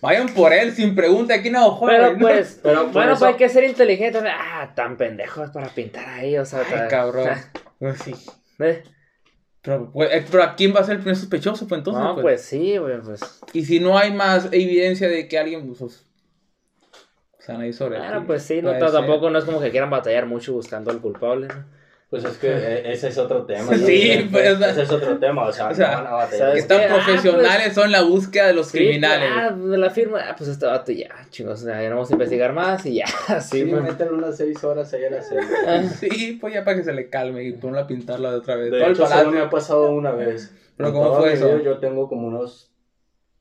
Vayan por él sin pregunta, aquí no, Pero pues, pero bueno, pues hay que ser inteligente. Ah, tan pendejos para pintar ahí, o sea, Ay, cabrón. pues sí. ¿Ves? Pero, eh, pero ¿a quién va a ser el primer sospechoso? Pues entonces. No, pues, pues sí, güey, pues. Y si no hay más evidencia de que alguien. Pues, o sea, nadie sobre. Bueno, pues sí, no, tampoco no es como que quieran batallar mucho buscando al culpable, ¿no? Pues es que e, ese es otro tema. Sí, pues, ese es otro tema, o sea, o sea no Están profesionales, ah, son la búsqueda de los criminales. Ah, de la firma, ah, pues este vato ya, chingos, ya no vamos a investigar más y ya. Sí, me meten unas seis horas ahí a la serie. sí, pues ya para que se le calme y ponlo a pintarla de otra vez. De hecho, solo me ha pasado una vez. ¿Pero cómo fue eso? Yo tengo como unos,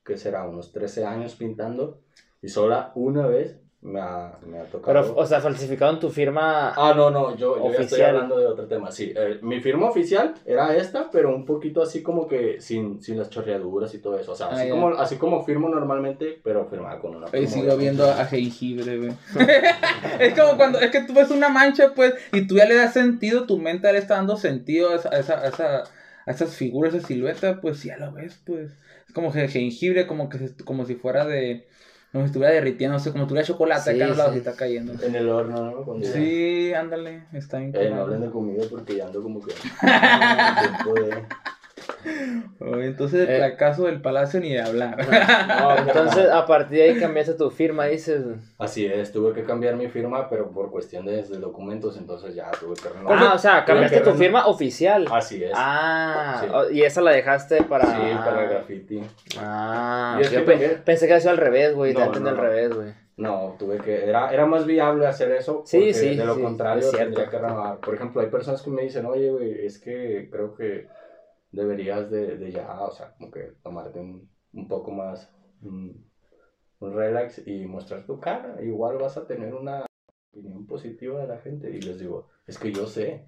¿qué será? Unos 13 años pintando y sola una vez me ha, me ha tocado. Pero, o sea, falsificado en tu firma. Ah, no, no, yo, yo ya estoy hablando de otro tema. Sí, eh, mi firma oficial era esta, pero un poquito así como que sin, sin las chorreaduras y todo eso. O sea, así, ah, como, así como firmo normalmente, pero firmada con una. Y sigo viendo a jengibre, güey. es como cuando, es que tú ves una mancha, pues, y tú ya le das sentido, tu mente le está dando sentido a esa, a esa, a esa a esas figuras, a esa silueta, pues ya lo ves, pues. Es como jengibre, como que como si fuera de como si estuviera derritiendo, no sé, como tuviera chocolate acá a los lados y está cayendo. En el horno, ¿no? sí, ándale, está bien. Eh, no hablen de comida porque ya ando como que. entonces el eh, fracaso del palacio ni de hablar. entonces a partir de ahí cambiaste tu firma, dices. Así es, tuve que cambiar mi firma, pero por cuestiones de documentos, entonces ya tuve que renovar. Ah, o sea, cambiaste tu firma oficial. Así es. Ah, y esa la dejaste para. Sí, para el graffiti. Ah, yo pensé que había sido al revés, güey, no, te al revés, güey. No, tuve que, era, era más viable hacer eso. Sí, sí. De lo contrario, tendría que renovar. Por ejemplo, hay personas que me dicen, oye, güey, es que creo que deberías de, de ya, o sea, como que tomarte un, un poco más, un, un relax y mostrar tu cara. Igual vas a tener una opinión positiva de la gente. Y les digo, es que yo sé.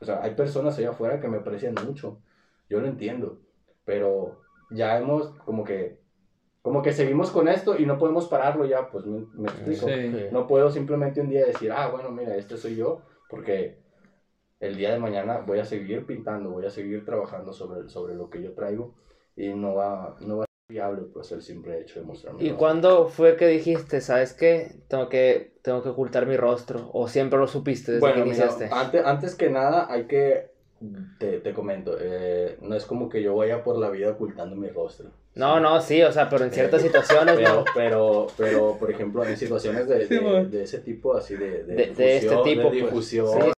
O sea, hay personas allá afuera que me aprecian mucho. Yo lo entiendo. Pero ya hemos como que como que seguimos con esto y no podemos pararlo ya, pues me, explico. No puedo simplemente un día decir, ah, bueno, mira, este soy yo, porque el día de mañana voy a seguir pintando, voy a seguir trabajando sobre, sobre lo que yo traigo y no va, no va a ser viable pues el simple hecho de mostrarme. ¿Y cuándo fue que dijiste, sabes qué, tengo que, tengo que ocultar mi rostro? ¿O siempre lo supiste desde que iniciaste? antes, antes que nada hay que, te, te comento, eh, no es como que yo vaya por la vida ocultando mi rostro. No, no, sí, o sea, pero en ciertas situaciones, pero, no. Pero, pero, por ejemplo, en situaciones de, de, ese tipo, así de, de, de, este tipo, de pues. difusión, o de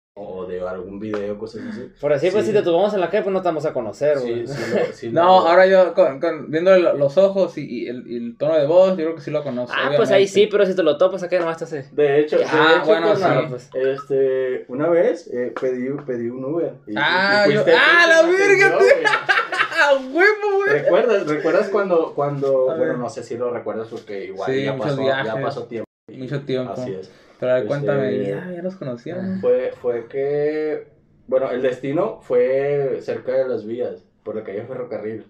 algún video, cosas así. Por así, pues si te tomamos en la calle, pues no te vamos a conocer, sí, sí, No, ahora yo, con, con, viendo los ojos y, el, el, tono de voz, yo creo que sí lo conozco. Ah, pues ahí sí, pero si te lo topas, acá nomás te hace. De hecho, ah, bueno, pues, este, una vez eh, pedí, pedí un Uber. Y, ah, yo, ah, la verga, huevo, güey! ¿Recuerdas, ¿Recuerdas cuando, cuando bueno, no sé si lo recuerdas porque igual ya, pasó, ya pasó tiempo. Mucho tiempo. Así es. Pero a ver, cuéntame, este, ya, ya nos conocíamos. Fue, fue que, bueno, el destino fue cerca de las vías, por la calle Ferrocarril.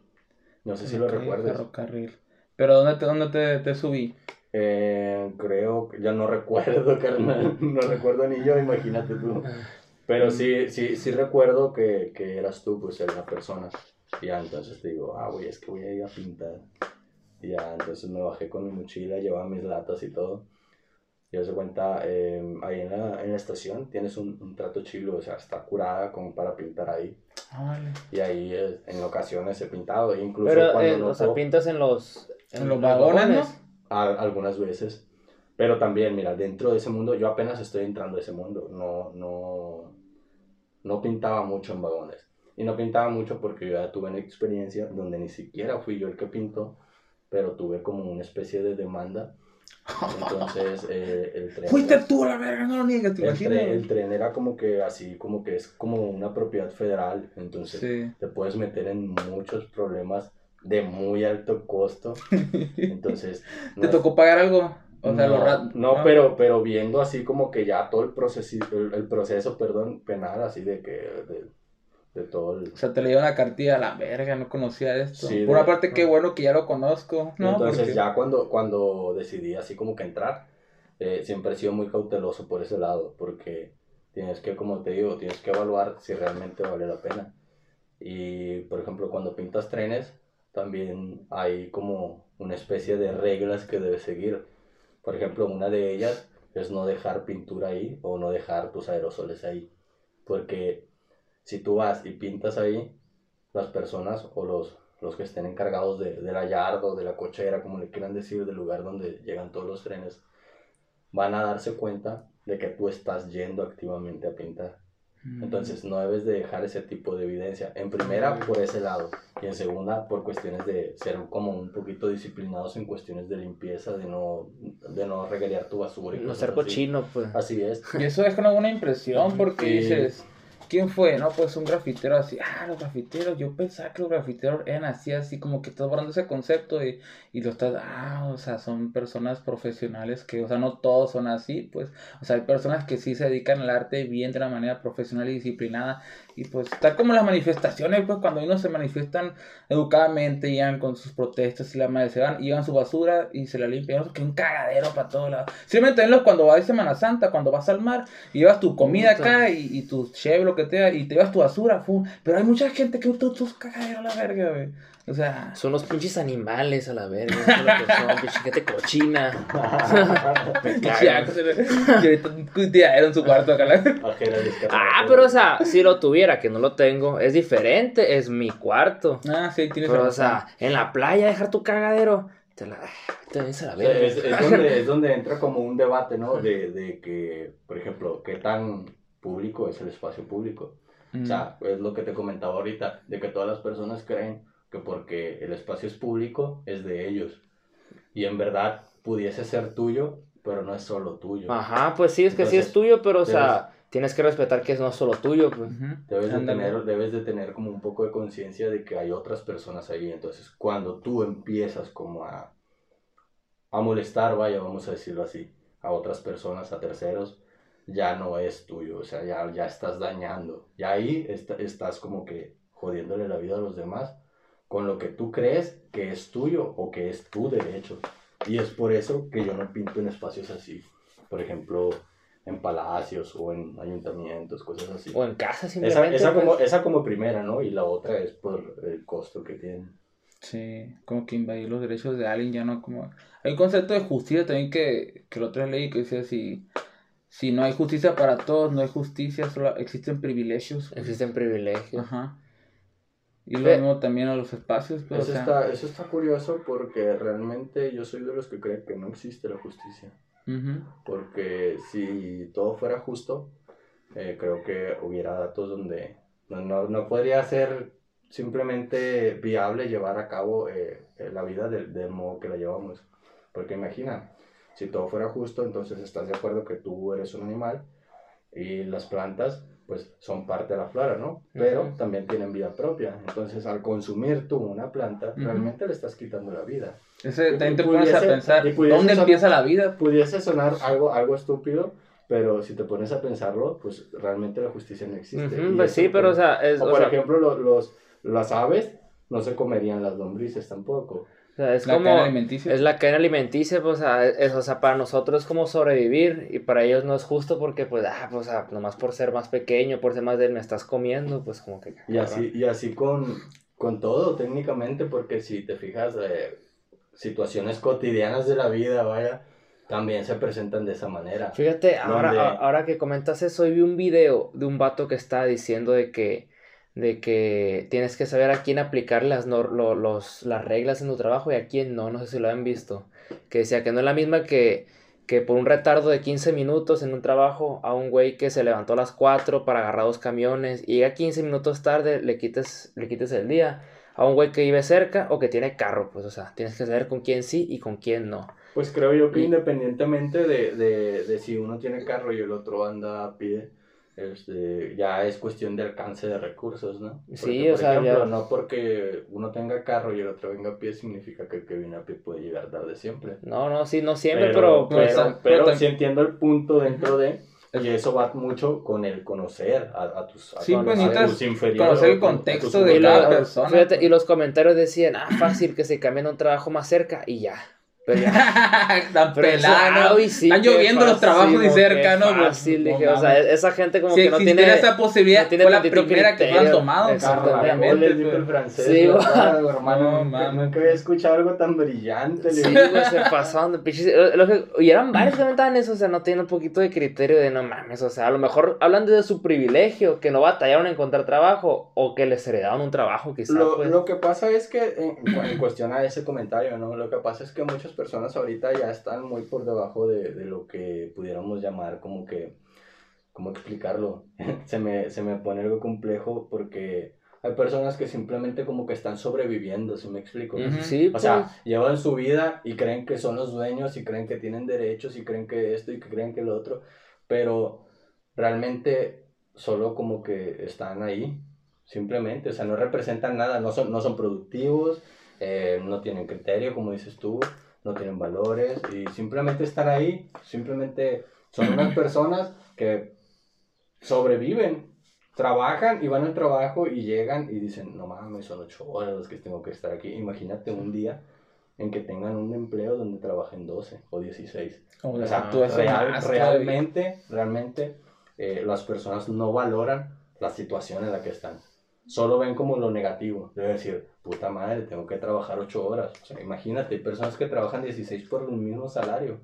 No sé si lo recuerdas. Ferrocarril. ¿Pero dónde te, dónde te, te subí? Eh, creo ya no recuerdo, carnal. No recuerdo ni yo, imagínate tú. Pero sí, sí, sí recuerdo que, que eras tú, pues, la persona. Y ya entonces te digo, ah, güey, es que voy a ir a pintar. Y ya entonces me bajé con mi mochila, llevaba mis latas y todo. Y se cuenta, em, ahí en la, en la, estación tienes un, un, trato chilo, o sea, está curada como para pintar ahí. Ah, y ahí en ocasiones he pintado, incluso Pero, cuando eh, no o sea, pintas en los, en, los vagones, algunas veces. Pero también, mira, dentro de ese mundo, yo apenas estoy entrando a ese mundo. No, no, no pintaba mucho en vagones. Y no pintaba mucho porque yo ya tuve una experiencia donde ni siquiera fui yo el que pintó, pero tuve como una especie de demanda. Entonces, eh, el tren. Fuiste tú la verga, no lo niegas, te el tren, el tren era como que así, como que es como una propiedad federal. Entonces, te puedes meter en muchos problemas de muy alto costo. Entonces. ¿Te tocó pagar algo? O sea, no, no, pero, pero viendo así como que ya todo el proceso, el, proceso, perdón, penal, así de que de todo O sea, te leí una cartilla a la verga, no conocía esto. Por una parte, qué bueno que ya lo conozco. ¿no? Entonces, ya cuando, cuando decidí así como que entrar, eh, siempre he sido muy cauteloso por ese lado, porque tienes que, como te digo, tienes que evaluar si realmente vale la pena. Y, por ejemplo, cuando pintas trenes, también hay como una especie de reglas que debes seguir. Por ejemplo, una de ellas es no dejar pintura ahí o no dejar tus aerosoles ahí. Porque si tú vas y pintas ahí, las personas o los, los que estén encargados de, de la yarda o de la cochera, como le quieran decir, del lugar donde llegan todos los trenes, van a darse cuenta de que tú estás yendo activamente a pintar. Mm. Entonces no debes de dejar ese tipo de evidencia. En primera, por ese lado. Y en segunda, por cuestiones de ser como un poquito disciplinados en cuestiones de limpieza, de no, de no regalar tu basura. Y no ser cochino, pues. Así es. Y eso deja una buena impresión porque dices ¿Quién fue? No, pues un grafitero así. Ah, los grafiteros. Yo pensaba que los grafiteros eran así, así como que estás borrando ese concepto y, y lo estás. Ah, o sea, son personas profesionales que, o sea, no todos son así, pues. O sea, hay personas que sí se dedican al arte bien de una manera profesional y disciplinada. Y pues, tal como las manifestaciones, pues cuando uno se manifiestan educadamente, llegan con sus protestas y la madre se van, llevan su basura y se la limpian. Que un cagadero para todos lados. Simplemente cuando vas a Semana Santa, cuando vas al mar y llevas tu comida acá y, y tu chevro que te y te llevas tu basura, fu. Pero hay mucha gente que tú tus cagaderos a la verga, güey. O sea. Son los pinches animales a la verga. Son pinche gente cochina. Me cagan. era en su cuarto acá. ah, pero o sea, si lo tuviera, que no lo tengo, es diferente, es mi cuarto. Ah, sí, tienes Pero, o sea, en la playa dejar tu cagadero. Te la, te a la verga. Es, es, donde, es donde entra como un debate, ¿no? De, de que, por ejemplo, qué tan público es el espacio público. O sea, es lo que te comentaba ahorita, de que todas las personas creen que porque el espacio es público es de ellos. Y en verdad pudiese ser tuyo, pero no es solo tuyo. Ajá, pues sí, es que sí es tuyo, pero o sea, tienes que respetar que es no solo tuyo. Pues. debes, de tener, debes de tener como un poco de conciencia de que hay otras personas ahí. Entonces, cuando tú empiezas como a, a molestar, vaya, vamos a decirlo así, a otras personas, a terceros, ya no es tuyo, o sea, ya, ya estás dañando. Y ahí estás como que jodiéndole la vida a los demás con lo que tú crees que es tuyo o que es tu derecho. Y es por eso que yo no pinto en espacios así. Por ejemplo, en palacios o en ayuntamientos, cosas así. O en casas simplemente. Esa, como, pues. esa como primera, ¿no? Y la otra es por el costo que tiene. Sí, como que invadir los derechos de alguien ya no como... Hay un concepto de justicia también que, que la otra ley que dice si si no hay justicia para todos, no hay justicia, solo existen privilegios. Existen privilegios. Ajá. Y lo mismo también a los espacios. eso, está, eso está curioso porque realmente yo soy de los que creen que no existe la justicia. Porque si todo fuera justo, eh, creo que hubiera datos donde no, no, podría ser simplemente viable llevar a cabo eh, la vida del, del modo que la llevamos. Porque imagina, si todo fuera justo, entonces estás de acuerdo que tú eres un animal y las plantas pues son parte de la flora, ¿no? Pero también tienen vida propia. Entonces, al consumir tú una planta, realmente le estás quitando la vida. Ese, también te pones a pensar, ¿dónde empieza la vida? Pudiese sonar algo, algo estúpido, pero si te pones a pensarlo, pues realmente la justicia no existe. pues sí, pero o sea... Es, o, por ejemplo, los, los, las aves no se comerían las lombrices tampoco. O sea, es la como, alimenticia. Es la cadena alimenticia, pues, o sea, es, o sea, para nosotros es como sobrevivir y para ellos no es justo porque, pues, ah, pues, ah, nomás por ser más pequeño, por ser más de él, me estás comiendo, pues, como que... Y así, y así con, con todo, técnicamente, porque si te fijas, eh, situaciones cotidianas de la vida, vaya, también se presentan de esa manera. Fíjate, ahora, ahora que comentas eso, vi un video de un vato que estaba diciendo de que de que tienes que saber a quién aplicar las, los, las reglas en tu trabajo y a quién no, no sé si lo han visto, que decía que no es la misma que, que por un retardo de 15 minutos en un trabajo a un güey que se levantó a las 4 para agarrar dos camiones y llega 15 minutos tarde, le quites, le quites el día, a un güey que vive cerca o que tiene carro, pues o sea, tienes que saber con quién sí y con quién no. Pues creo yo que independientemente de, de, de si uno tiene carro y el otro anda a pie, este, ya es cuestión de alcance de recursos, ¿no? sí, o sea, no porque uno tenga carro y el otro venga a pie significa que el que viene a pie puede llegar tarde siempre. No, no, sí, no siempre, pero... Pero, pero, sí entiendo el punto dentro de... Y eso va mucho con el conocer a, tus, a, sí, pues, inferiores. Conocer el contexto de cada persona. Fíjate, y los comentarios decían, ah, fácil que se cambien a un trabajo más cerca y ya. Pero Tan pelado. Están lloviendo los trabajos y cerca, ¿no? Fácil, dije, o sea, esa gente como que no tiene. esa posibilidad, no tiene fue la primera que han tomado. Exactamente. el pues. francés. Sí, hermano. No, nunca había escuchado algo tan brillante. Sí, pues se pasaron Y eran varios que comentaban eso, o sea, no tienen un poquito de criterio de no mames, o sea, a lo mejor hablan de su privilegio, que no batallaron a encontrar trabajo o que les heredaron un trabajo, quizás. Lo, pues. lo que pasa es que, en, en cuestión a ese comentario, ¿no? Lo que pasa es que muchos personas ahorita ya están muy por debajo de, de lo que pudiéramos llamar como que, ¿cómo explicarlo? se, me, se me pone algo complejo porque hay personas que simplemente como que están sobreviviendo, si me explico? sí, o sea, pues. llevan su vida y creen que son los dueños y creen que tienen derechos y creen que esto y que creen que lo otro, pero realmente solo como que están ahí, simplemente, o sea, no representan nada, no son, no son productivos, eh, no tienen criterio, como dices tú, no tienen valores y simplemente están ahí, simplemente son unas personas que sobreviven, trabajan y van al trabajo y llegan y dicen, no mames, son ocho horas las que tengo que estar aquí. Imagínate un día en que tengan un empleo donde trabajen 12 o 16. o sea, realmente, realmente eh, las personas no valoran la situación en la que están solo ven como lo negativo. Debe decir, puta madre, tengo que trabajar 8 horas. O sea, imagínate, hay personas que trabajan 16 por el mismo salario.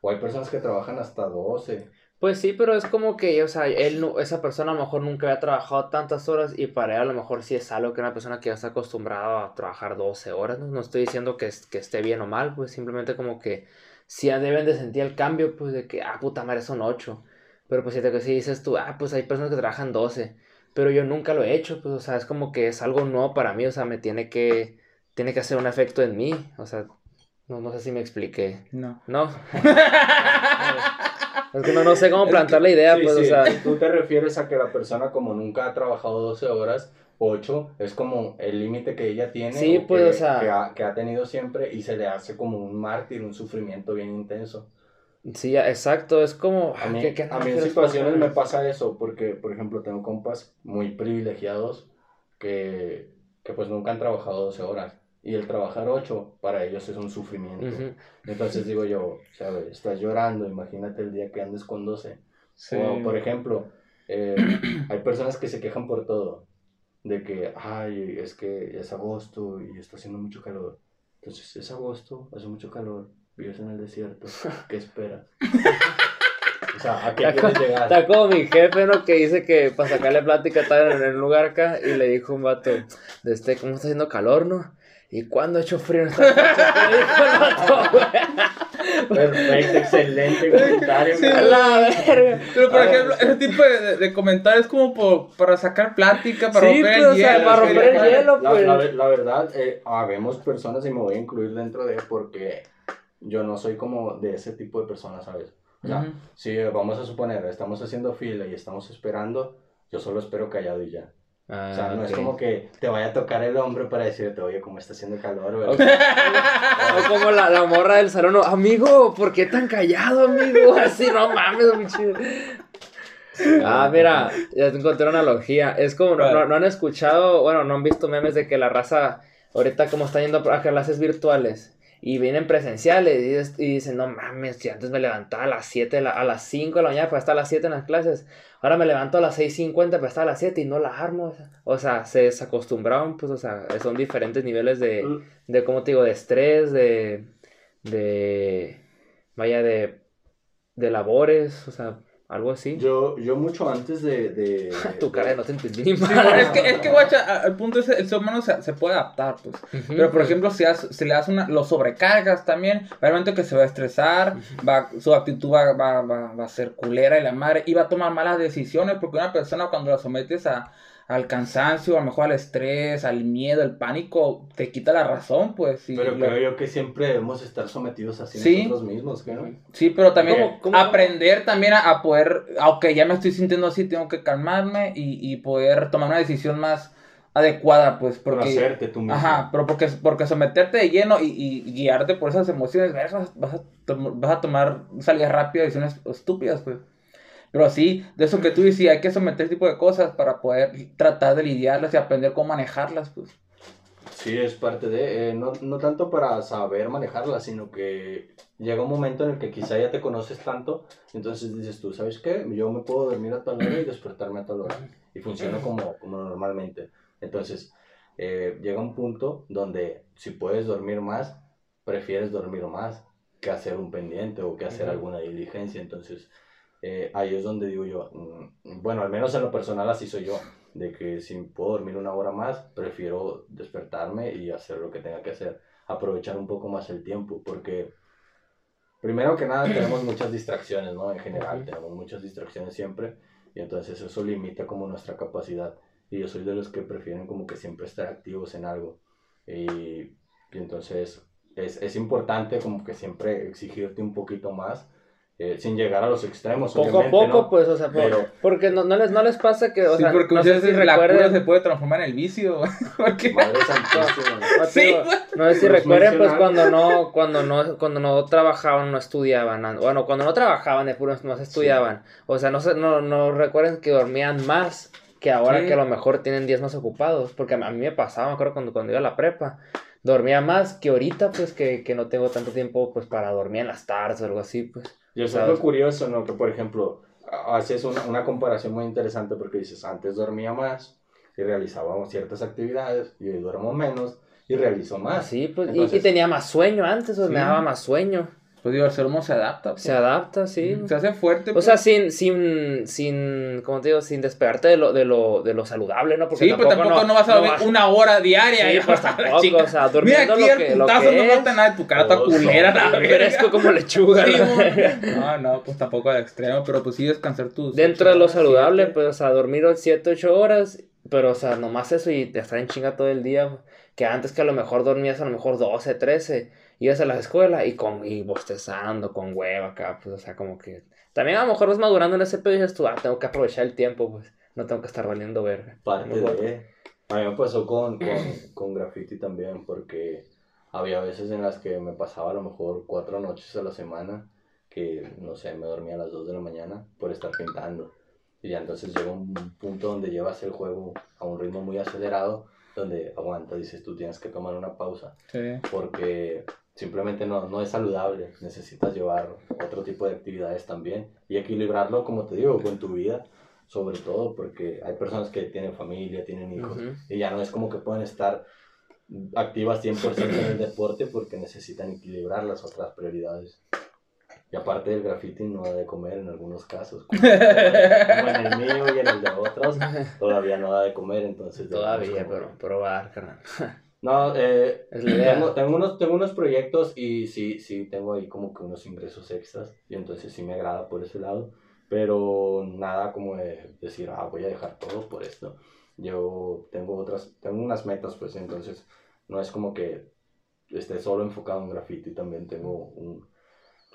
O hay personas que trabajan hasta 12. Pues sí, pero es como que, o sea, él, esa persona a lo mejor nunca había trabajado tantas horas y para él a lo mejor sí es algo que una persona que ya está acostumbrada a trabajar 12 horas, ¿no? No estoy diciendo que, que esté bien o mal, pues simplemente como que sí deben de sentir el cambio, pues de que, ah, puta madre, son 8. Pero pues si te si dices tú, ah, pues hay personas que trabajan 12 pero yo nunca lo he hecho, pues, o sea, es como que es algo nuevo para mí, o sea, me tiene que, tiene que hacer un efecto en mí, o sea, no, no sé si me expliqué. No. ¿No? Es que no, no sé cómo plantar la idea, pues, o sea. Tú te refieres a que la persona, como nunca ha trabajado 12 horas, 8 es como el límite que ella tiene. Sí, pues, que, o sea. Que ha, que ha tenido siempre y se le hace como un mártir, un sufrimiento bien intenso. Sí, exacto, es como... A mí, ¿qué- qué- a mí en situaciones me pasa eso, porque, por ejemplo, tengo compas muy privilegiados que, que pues nunca han trabajado 12 horas. Y el trabajar 8 para ellos es un sufrimiento. Ujú. Entonces digo yo, ¿sabes? Estás llorando, imagínate el día que andes con 12. Sí. O, por ejemplo, eh, hay personas que se quejan por todo. De que, ay, es que es agosto y está haciendo mucho calor. Entonces, es agosto, hace mucho calor, vives en el desierto, ¿qué esperas? o sea, ¿a qué Está quieres como, llegar? está como mi jefe, ¿no? Que dice que para sacarle plática estaba en un lugar acá y le dijo un vato, de este, ¿cómo está haciendo calor, no? ¿Y cuándo ha hecho frío en esta fecha? Le dijo el vato, güey. Perfecto, excelente comentario. Sí, A la verga. Pero, por ejemplo, ese tipo de, de- comentarios es como por, para sacar plática, para Sí, romper pues, o el sea, hielo. para romper el la- hielo. La, pues. la ver- la verdad, eh, habemos personas y me voy a incluir dentro de porque yo no soy como de ese tipo de personas, ¿sabes? O sea, Ujú. si vamos a suponer, estamos haciendo fila y estamos esperando, yo solo espero callado y ya. o sea, no es Ah, ok. como que te vaya a tocar el hombro para decirte, oye, cómo está haciendo calor, O, como la, la morra del salón, no, amigo, ¿por qué tan callado, amigo? Así, no mames, muy chido. Ah, mira, ya te encontré una analogía. Es como, no, no, no han escuchado, bueno, no han visto memes de que la raza, ahorita como está yendo a clases virtuales y vienen presenciales y, dicen, no mames, si antes me levantaba a las 7, de la- a las 5 de la mañana para estar a las 7 en las clases, ahora me levanto a las 6.50 para estar a las 7 y no la armo. o sea. O sea, se desacostumbraron, pues, o sea, son diferentes niveles de, de ¿cómo te digo? De estrés, de, de, vaya, de, de labores, o sea, algo así. Yo, yo mucho antes de... de tu cara de no te entendí ni Sí, madre. bueno, es que, es que guacha, al punto es el ser humano se, se puede adaptar, pues. Ujú. Pero, por ejemplo, si, has- si le das una, lo sobrecargas también, realmente que se va a estresar, va, su actitud va, va, va, va a ser culera y la madre, y va a tomar malas decisiones, porque una persona cuando la sometes a, al cansancio, a lo mejor al estrés, al miedo, al pánico, te quita la razón, pues. y Pero lo- creo yo que siempre debemos estar sometidos así Sí. nosotros mismos, ¿qué no? Sí, pero también ¿Cómo- cómo? aprender también a, a poder, aunque ya me estoy sintiendo así, tengo que calmarme y, y poder tomar una decisión más adecuada, pues, porque... Conocerte tú mismo. Ajá, pero porque, porque someterte de lleno y, y guiarte por esas emociones, vergas, vas a, vas a tomar salidas rápidas, decisiones estúpidas, pues. Pero sí, de eso que tú dices, hay que someter ese tipo de cosas para poder tratar de lidiarlas y aprender cómo manejarlas, pues. Sí, es parte de, eh, no, no tanto para saber manejarla, sino que llega un momento en el que quizá ya te conoces tanto, entonces dices tú, ¿sabes qué? Yo me puedo dormir a tal hora y despertarme a tal hora, y funciona como, como normalmente. Entonces, eh, llega un punto donde si puedes dormir más, prefieres dormir más que hacer un pendiente o que hacer alguna diligencia, entonces eh, ahí es donde digo yo, mm, bueno, al menos en lo personal así soy yo, de que si puedo dormir una hora más, prefiero despertarme y hacer lo que tenga que hacer, aprovechar un poco más el tiempo, porque primero que nada tenemos muchas distracciones, ¿no? En general, tenemos muchas distracciones siempre, y entonces eso limita como nuestra capacidad, y yo soy de los que prefieren como que siempre estar activos en algo, y, y entonces es, es importante como que siempre exigirte un poquito más, eh, sin llegar a los extremos, Poco a poco, ¿no? pues, o sea, por- Pero- porque no, no, les, no les pasa que, o sí, sea, porque no sé si la cura recuerden, se puede transformar en el vicio, porque... Madre santísima. no, Sí, no sé si recuerden, pues, cuando no, cuando no, cuando no trabajaban, no estudiaban, an- bueno, cuando no trabajaban, de puro no se estudiaban, o sea, no, se, no, no recuerden que dormían más que ahora Sí. que a lo mejor tienen días más ocupados, porque a a mí me pasaba, me acuerdo cuando, cuando iba a la prepa, dormía más que ahorita, pues, que, que no tengo tanto tiempo, pues, para dormir en las tardes o algo así, pues. Y es lo curioso, ¿no? Que, por ejemplo, haces una, una comparación muy interesante porque dices, antes dormía más y realizábamos ciertas actividades y hoy duermo menos y realizo más. Sí, pues, y- y, Entonces- tenía más sueño antes, o Sí. me daba más sueño. Pues digo, el ser humano se adapta. pues. Se adapta, sí. Se hace fuerte. O pues. sea, sin, sin, sin, ¿cómo te digo? Sin despegarte de lo, de lo, de lo saludable, ¿no? sí, pero tampoco no vas a dormir una hora diaria. Sí, y pues tampoco, o sea, Mira durmiendo aquí lo el que, lo putazo que no falta nada, tu cara está Todos culera, la Fresco como lechuga. Sí, ¿no? no, no, pues tampoco al extremo, pero pues sí descansar tus... Dentro de lo saludable, siete. pues, o sea, dormir 7, 8 horas, pero, o sea, nomás eso y estar en chinga todo el día, que antes que a lo mejor dormías a lo mejor 12, 13, ibas a la escuela y, con, y bostezando, con hueva acá, pues, o sea, como que También a lo mejor vas madurando en ese pedo y dices tú, ah, tengo que aprovechar el tiempo, pues. No tengo que estar valiendo verga. Parte de... A mí me pasó con, con, con graffiti también, porque había veces en las que me pasaba a lo mejor cuatro noches a la semana, que, no sé, me dormía a las dos de la mañana por estar pintando. Y ya entonces llega un punto donde llevas el juego a un ritmo muy acelerado, donde aguanta, dices tú tienes que tomar una pausa. Porque simplemente no, no es saludable, necesitas llevar otro tipo de actividades también y equilibrarlo, como te digo, con tu vida, sobre todo porque hay personas que tienen familia, tienen hijos y ya no es como que pueden estar activas 100% en el deporte porque necesitan equilibrar las otras prioridades. Y aparte del graffiti no da de comer en algunos casos. Como, en el mío y en el de otros, todavía no da de comer, entonces... Todavía, pero probar, carnal. No, eh, tengo, tengo, unos, tengo unos proyectos y sí, sí, tengo ahí como que unos ingresos extras y entonces sí me agrada por ese lado, pero nada como de decir, ah, voy a dejar todo por esto. Yo tengo otras, tengo unas metas, pues entonces no es como que esté solo enfocado en graffiti, también tengo un,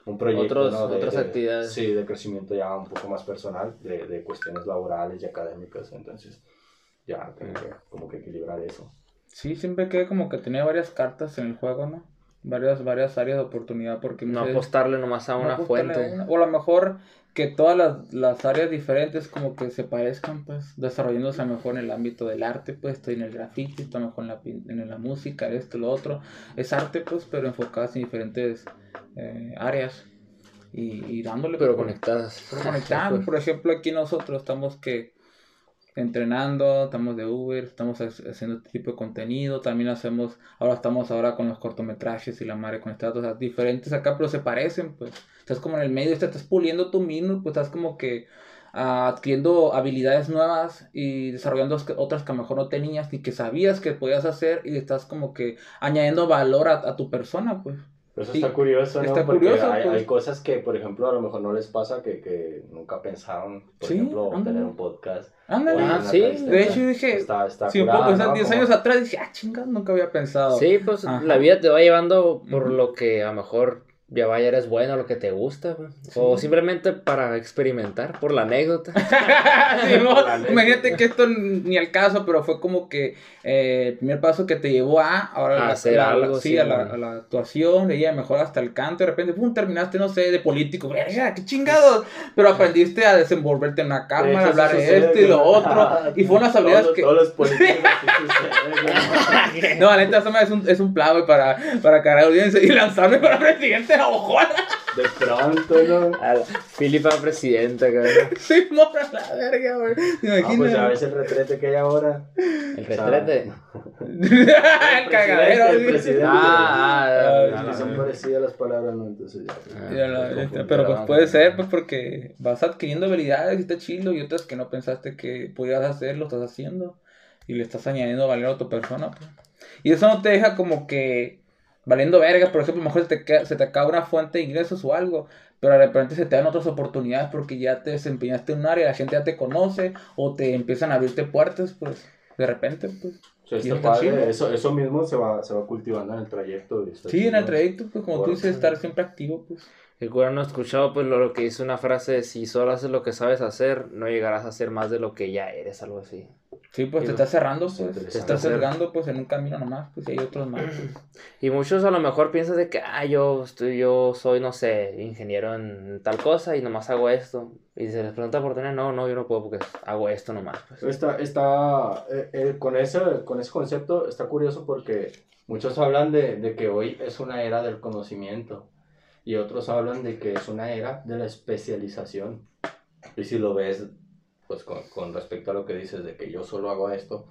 un proyecto de, otras actividades. Sí, de crecimiento ya un poco más personal, de, de cuestiones laborales y académicas, entonces ya tengo que como que equilibrar eso. Sí, siempre que como que tenía varias cartas en el juego, ¿no? Varias, varias áreas de oportunidad porque... No apostarle nomás a una fuente. o a lo mejor que todas las, las, áreas diferentes como que se parezcan, pues, desarrollándose mejor en el ámbito del arte, pues, estoy en el graffiti, estoy mejor en la, en la música, esto, lo otro. Es arte, pues, pero enfocadas en diferentes eh, áreas y, y, dándole... Pero conectadas. Pero conectadas. Por ejemplo, aquí nosotros estamos que entrenando, estamos de Uber, estamos haciendo este tipo de contenido, también hacemos, ahora estamos ahora con los cortometrajes y la madre con o sea, diferentes acá, pero se parecen, pues, estás como en el medio, estás puliendo tú mismo, pues estás como que ah, adquiriendo habilidades nuevas y desarrollando otras que a lo mejor no tenías ni que sabías que podías hacer y estás como que añadiendo valor a, a tu persona, pues. Eso está curioso, ¿no? Está Porque curioso, hay, pues. hay, cosas que, por ejemplo, a lo mejor no les pasa que, que nunca pensaron, por ejemplo, tener un podcast. Ándale, ah, sí. De hecho, dije, está, está sí, curado, un poco, 10 años atrás dije, ah, chingada, nunca había pensado. Sí, pues la vida te va llevando por lo que a lo mejor ya vaya, eres bueno, lo que te gusta, O simplemente para experimentar, por la anécdota. Imagínate que esto ni al caso, pero fue como que eh, el primer paso que te llevó a, ahora hacer algo, sí, a la, actuación, ella mejor hasta el canto, de repente, pum, terminaste, no sé, de político, qué chingados, pero aprendiste a desenvolverte en la cámara, hablar de esto y lo otro, y fue unas habilidades que... Todos los políticos no, la neta, es un, es un plan, para, para cargar audiencia y lanzarme para presidente de pronto, ¿no? A Filipa presidenta, cabrón. Sí, mora la verga, güey. Ah, pues ya ves el retrete que hay ahora. ¿El retrete? el cagadero, el presidente. Ah, ah, ah son parecidas las palabras, ¿no? Entonces ya. Ah, pero pues puede ser, pues porque vas adquiriendo habilidades y está chido y otras que no pensaste que podías hacer, lo estás haciendo. Y le estás añadiendo valor a tu persona, pues. Y eso no te deja como que valiendo verga, por ejemplo, a lo mejor se te, se te acaba una fuente de ingresos o algo, pero de repente se te dan otras oportunidades porque ya te desempeñaste en un área, la gente ya te conoce o te empiezan a abrirte puertas, pues de repente, pues. eso, eso mismo se va, se va cultivando en el trayecto. Sí, en el trayecto, pues como tú dices, estar siempre activo, pues. El cura no ha escuchado pues lo, que dice una frase, si solo haces lo que sabes hacer, no llegarás a hacer más de lo que ya eres, algo así. Sí, pues te estás cerrando, pues, te estás cerrando pues en un camino nomás, pues y hay otros más. Pues. Y muchos a lo mejor piensan de que, ah, yo, estoy, yo soy, no sé, ingeniero en tal cosa y nomás hago esto. Y se les pregunta por tener, no, no, yo no puedo porque hago esto nomás. Pues. Está, está, eh, eh, con, ese, con ese concepto está curioso porque muchos hablan de, de que hoy es una era del conocimiento y otros hablan de que es una era de la especialización. Y si lo ves, pues con, con, respecto a lo que dices de que yo solo hago esto,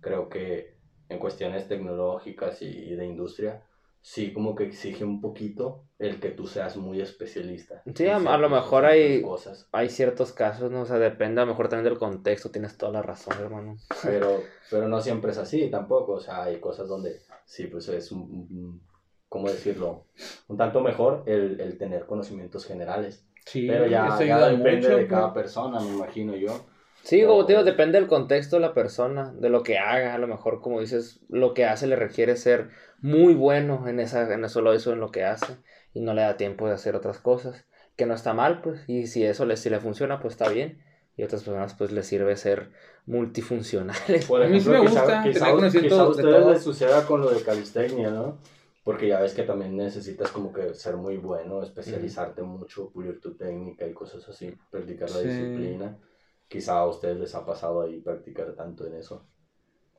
creo que en cuestiones tecnológicas y, de industria, sí como que exige un poquito el que tú seas muy especialista. Sí, a, lo mejor hay, hay ciertos casos, ¿no? O sea, depende a lo mejor también del contexto, tienes toda la razón, hermano. Pero, pero no siempre es así tampoco, o sea, hay cosas donde sí, pues es un ¿cómo decirlo? Un tanto mejor el, el tener conocimientos generales. Sí, pero ya, ya depende de cada persona, me imagino yo. Sí, como te digo, depende del contexto de la persona, de lo que haga, a lo mejor, como dices, lo que hace le requiere ser muy bueno en, esa, en eso lo hizo, en lo que hace, y no le da tiempo de hacer otras cosas. que no está mal, pues, y si eso le, si le funciona, pues está bien. Y a otras personas, pues, les sirve ser multifuncionales. a mí sí me gusta quizá, quizá, a ustedes les suceda con lo de calistenia, ¿no? Porque ya ves que también necesitas como que ser muy bueno, especializarte mucho, pulir tu técnica y cosas así, practicar la disciplina. Quizá a ustedes les ha pasado ahí practicar tanto en eso.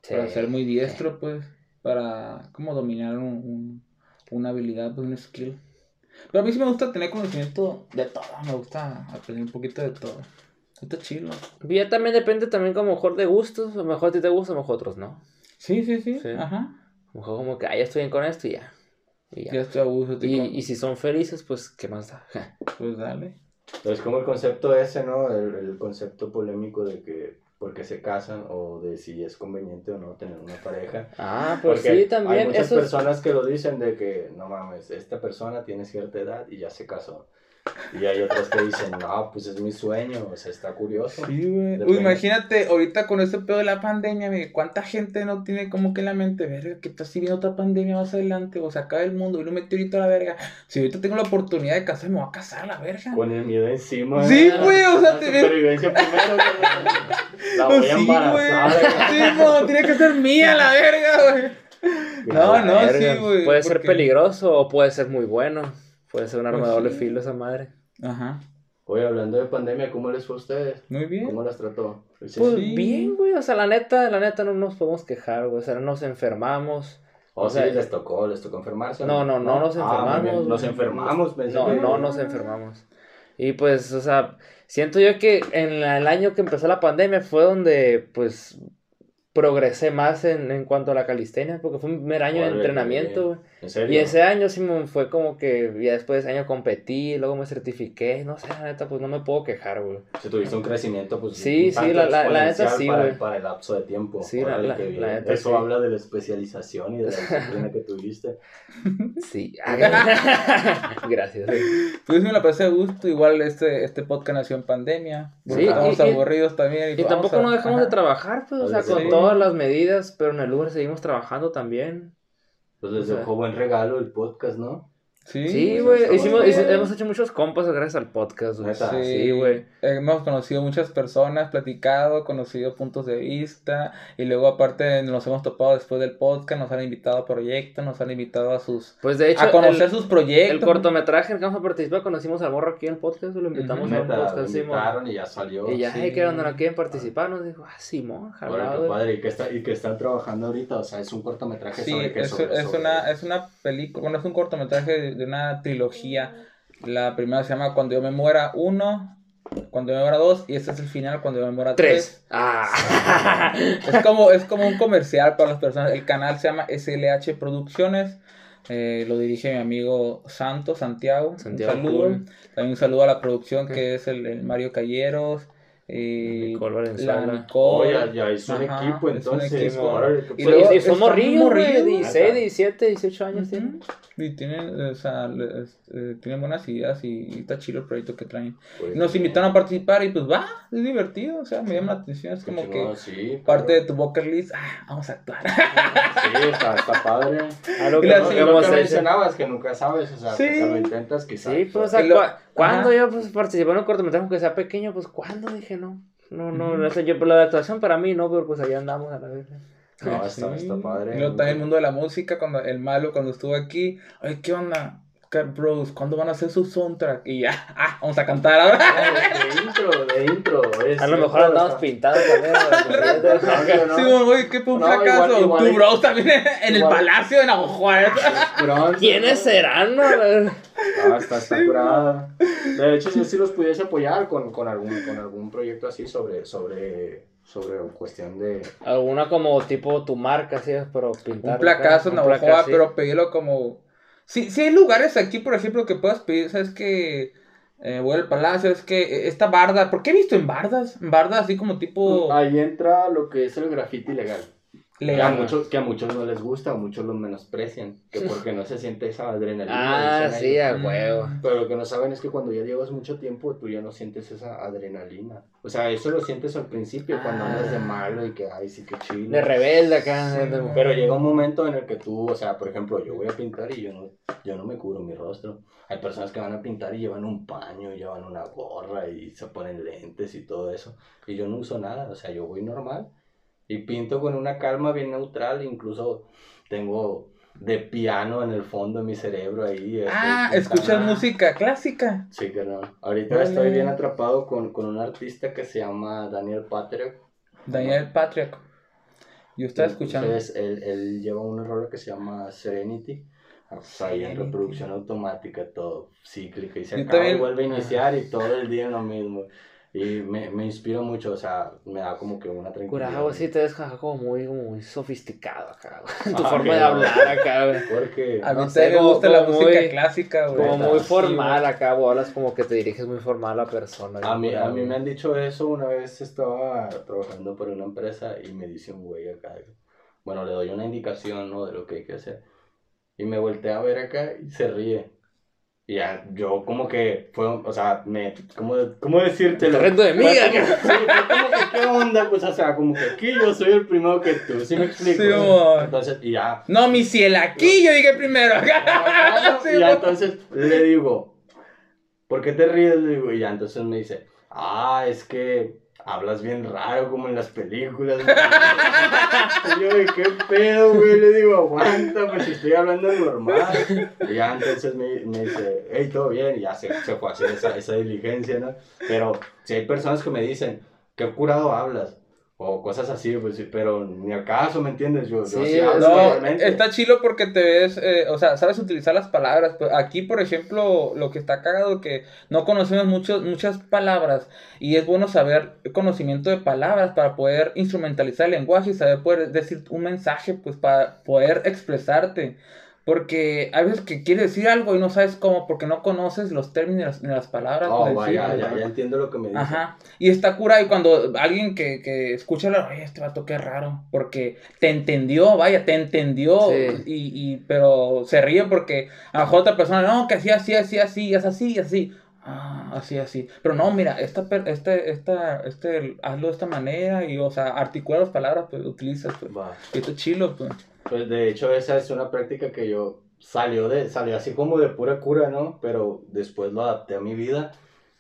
Para ser muy diestro, pues, para como dominar un, una habilidad, pues un skill. Pero a mí sí me gusta tener conocimiento de todo, me gusta aprender un poquito de todo. Está chido. Ya también depende también como mejor de gustos, a lo mejor a ti te gusta, a lo mejor a otros no. Sí, sí, sí, ajá. A lo mejor como que, ah, ya estoy bien con esto y ya. Y ya. estoy a gusto. Y, y si son felices, pues, ¿qué más da? pues dale. Es como el concepto ese, ¿no? El, el concepto polémico de que porque se casan o de si es conveniente o no tener una pareja. Ah, pues sí, también. Hay muchas personas que lo dicen de que, no mames, esta persona tiene cierta edad y ya se casó. Y hay otros que dicen, no, pues es mi sueño, o sea, está curioso. Sí, güey. imagínate, ahorita con este pedo de la pandemia, güey, ¿cuánta gente no tiene como que en la mente, verga, que está viendo otra pandemia más adelante, o se acaba el mundo, y un meteorito a la verga? Si ahorita tengo la oportunidad de casarme, me voy a casar a la verga. Con el miedo encima. Sí, güey, o sea, te supervivencia primero, La voy a embarazar. Sí, no, tiene que ser mía la verga, güey. No, no, sí, güey. Puede ser peligroso o puede ser muy bueno. Puede ser un arma de doble filo esa madre. Ajá. Oye, hablando de pandemia, ¿cómo les fue a ustedes? Muy bien. ¿Cómo las trató? Pues bien, güey. O sea, la neta, la neta no nos podemos quejar, güey. O sea, no nos enfermamos. O, sea, les tocó, les tocó enfermarse. No, no, no, nos ah, enfermamos. nos enfermamos, No, no nos enfermamos. Y pues, o sea, siento yo que en el año que empezó la pandemia fue donde, pues, progresé más en, en cuanto a la calistenia, porque fue un primer año de entrenamiento, Y ese año sí me fue como que ya después de ese año competí, luego me certifiqué, no sé, la neta, pues no me puedo quejar, güey. Si tuviste un crecimiento, pues sí, sí, la, la, la, neta sí, güey. Para, el lapso de tiempo. Sí, la, la, neta Eso habla de la especialización y de la disciplina que tuviste. Sí, gracias. Pues me la pasé a gusto, igual este, este podcast nació en pandemia, sí, estamos aburridos también. Y, tampoco nos dejamos de trabajar, pues, o sea, con todo las medidas, pero en el lugar seguimos trabajando también. Pues les dejó buen regalo el podcast, ¿no? Sí, güey. hemos hecho muchos compas gracias al podcast, Sí, güey. hemos conocido muchas personas, platicado, conocido puntos de vista. Y luego, aparte, nos hemos topado después del podcast. Nos han invitado a proyectos, nos han invitado a sus. Pues de hecho. A conocer sus proyectos. El cortometraje en que vamos a participar, conocimos al morro aquí en el podcast. Lo invitamos a un podcast. Lo invitaron y ya salió. Y ya, sí. que no quieren participar. Nos dijo, ah, Simón, jalado. Bueno, padre. Y que, está, y que están trabajando ahorita. O sea, es un cortometraje sobre es, es, una, es una película. Bueno, es un cortometraje de una trilogía. La primera se llama Cuando yo me muera 1, Cuando yo me muera 2 y este es el final Cuando yo me muera 3. Ah. es, como, es como un comercial para las personas. El canal se llama SLH Producciones. Eh, lo dirige mi amigo Santo, Santiago. un saludo. También un saludo a la producción que es el, el Mario Calleros. Eh, Nicole Valenzuela. Oh, ya, ya es un equipo, entonces. y, luego, y son morrillos, de 16, 17, 18 años tienen. Y tienen, o sea, eh, tienen buenas ideas y, está chido el proyecto que traen. Pues Nos invitaron a participar y pues va, es divertido, o sea, me llama la atención, es como que parte de tu bucket list, ah, vamos a actuar. Sí, está, está padre. A lo que, no, lo que mencionabas, que nunca sabes, o sea, sí. lo intentas, quizás. Sí, pues, o sea, ¿cuándo yo pues, participé en un cortometraje aunque sea pequeño? Pues, ¿cuándo? Dije, no, no, no, no sé, yo, por la actuación para mí no, pero pues allá andamos a la vez. No, está, está padre. Y luego también el mundo de la música, cuando el malo, cuando estuvo aquí, ay, ¿qué onda? Bros, ¿cuándo van a hacer su soundtrack? Y ya, ah, vamos a cantar ahora. de intro, de intro. a lo mejor andamos pintados también. sí, güey, qué un fracaso. tu bros también en el palacio de Navajuárez. ¿Quiénes serán? No, ah, está, está curada. De hecho, yo sí los pudiese apoyar con, con, algún, con algún proyecto así sobre, sobre sobre cuestión de... Alguna como tipo tu marca, así, pero pintar. Un placazo en Navajo, pero pedirlo como... Sí, sí hay lugares aquí, por ejemplo, que puedas pedir, ¿sabes que eh, voy al palacio, es que esta barda, ¿por qué he visto en bardas? En bardas así como tipo... Ahí entra lo que es el graffiti legal. Que a, muchos, que a muchos no les gusta, a muchos lo menosprecian, que porque no se siente esa adrenalina. Ah, sí, a huevo. Pero lo que no saben es que cuando ya llevas mucho tiempo, tú ya no sientes esa adrenalina. O sea, eso lo sientes al principio, cuando andas de ah. malo y que, ay, sí, que chido. De rebelde acá. pero llega un momento en el que tú, o sea, por ejemplo, yo voy a pintar y yo no, yo no me cubro mi rostro. Hay personas que van a pintar y llevan un paño, llevan una gorra y se ponen lentes y todo eso. Y yo no uso nada, o sea, yo voy normal y pinto con una calma bien neutral, incluso tengo de piano en el fondo de mi cerebro ahí. Ah, ¿escuchas música clásica? Sí, que no. Ahorita estoy bien atrapado con, con, un artista que se llama Daniel Patrick. Daniel Patrick. Yo estaba escuchando. Entonces, él, él lleva un rol que se llama Serenity. O sea, ahí en reproducción automática, todo cíclica. Y se acaba y vuelve a iniciar y todo el día lo mismo. Y me, me inspira mucho, o sea, me da como que una tranquilidad. Curado, sí te ves como muy, muy sofisticado acá, güey. Tu ah, forma de hablar acá, güey. Porque... A mí no me gusta la música clásica, güey. Como muy formal acá, güey. Hablas como que te diriges muy formal a la persona. A mí, a mí me han dicho eso. Una vez estaba trabajando por una empresa y me dice un güey acá. Bueno, le doy una indicación, ¿no? De lo que hay que hacer. Y me volteé a ver acá y se ríe. Y ya, yo como que fue, o sea, me, ¿cómo, cómo decírtelo? Reto de mí, ¿qué? como que, ¿qué onda? Pues, o sea, como que aquí yo soy el primero que tú, ¿sí me explico? Sí, entonces, y ya. No, mi cielo, aquí yo llegué primero. y ya, entonces, le digo, ¿por qué te ríes? Le digo, y ya, entonces me dice, ah, es que hablas bien raro como en las películas. yo, ¿qué pedo, güey? Le digo, aguanta, pues estoy hablando normal. Y ya entonces me, me dice, hey, todo bien, y ya se, se fue a hacer esa, esa diligencia, ¿no? Pero si hay personas que me dicen, ¿qué curado hablas? O cosas así, pues sí, pero ni acaso, ¿me entiendes? Yo, sí, yo no, está chilo porque te ves, eh, o sea, sabes utilizar las palabras. Pues aquí, por ejemplo, lo que está cagado que no conocemos muchos, muchas palabras y es bueno saber conocimiento de palabras para poder instrumentalizar el lenguaje y saber poder decir un mensaje, pues para poder expresarte. Porque hay veces que quieres decir algo y no sabes cómo, porque no conoces los términos ni las palabras. Oh, vaya, ya, ya, entiendo lo que me dices. Ajá. Y está cura y cuando alguien que, que escucha, oye, este vato qué raro, porque te entendió, vaya, te entendió, y, y, pero se ríe porque a otra persona, no, que así, así, así, así, es así, así. Ah, así, así. Pero no, mira, esta, este, esta, este, hazlo de esta manera y, o sea, articula las palabras, pues, utilizas, pues. Y esto chilo, pues. Pues de hecho esa es una práctica que yo salió de, salió así como de pura cura, ¿no? Pero después lo adapté a mi vida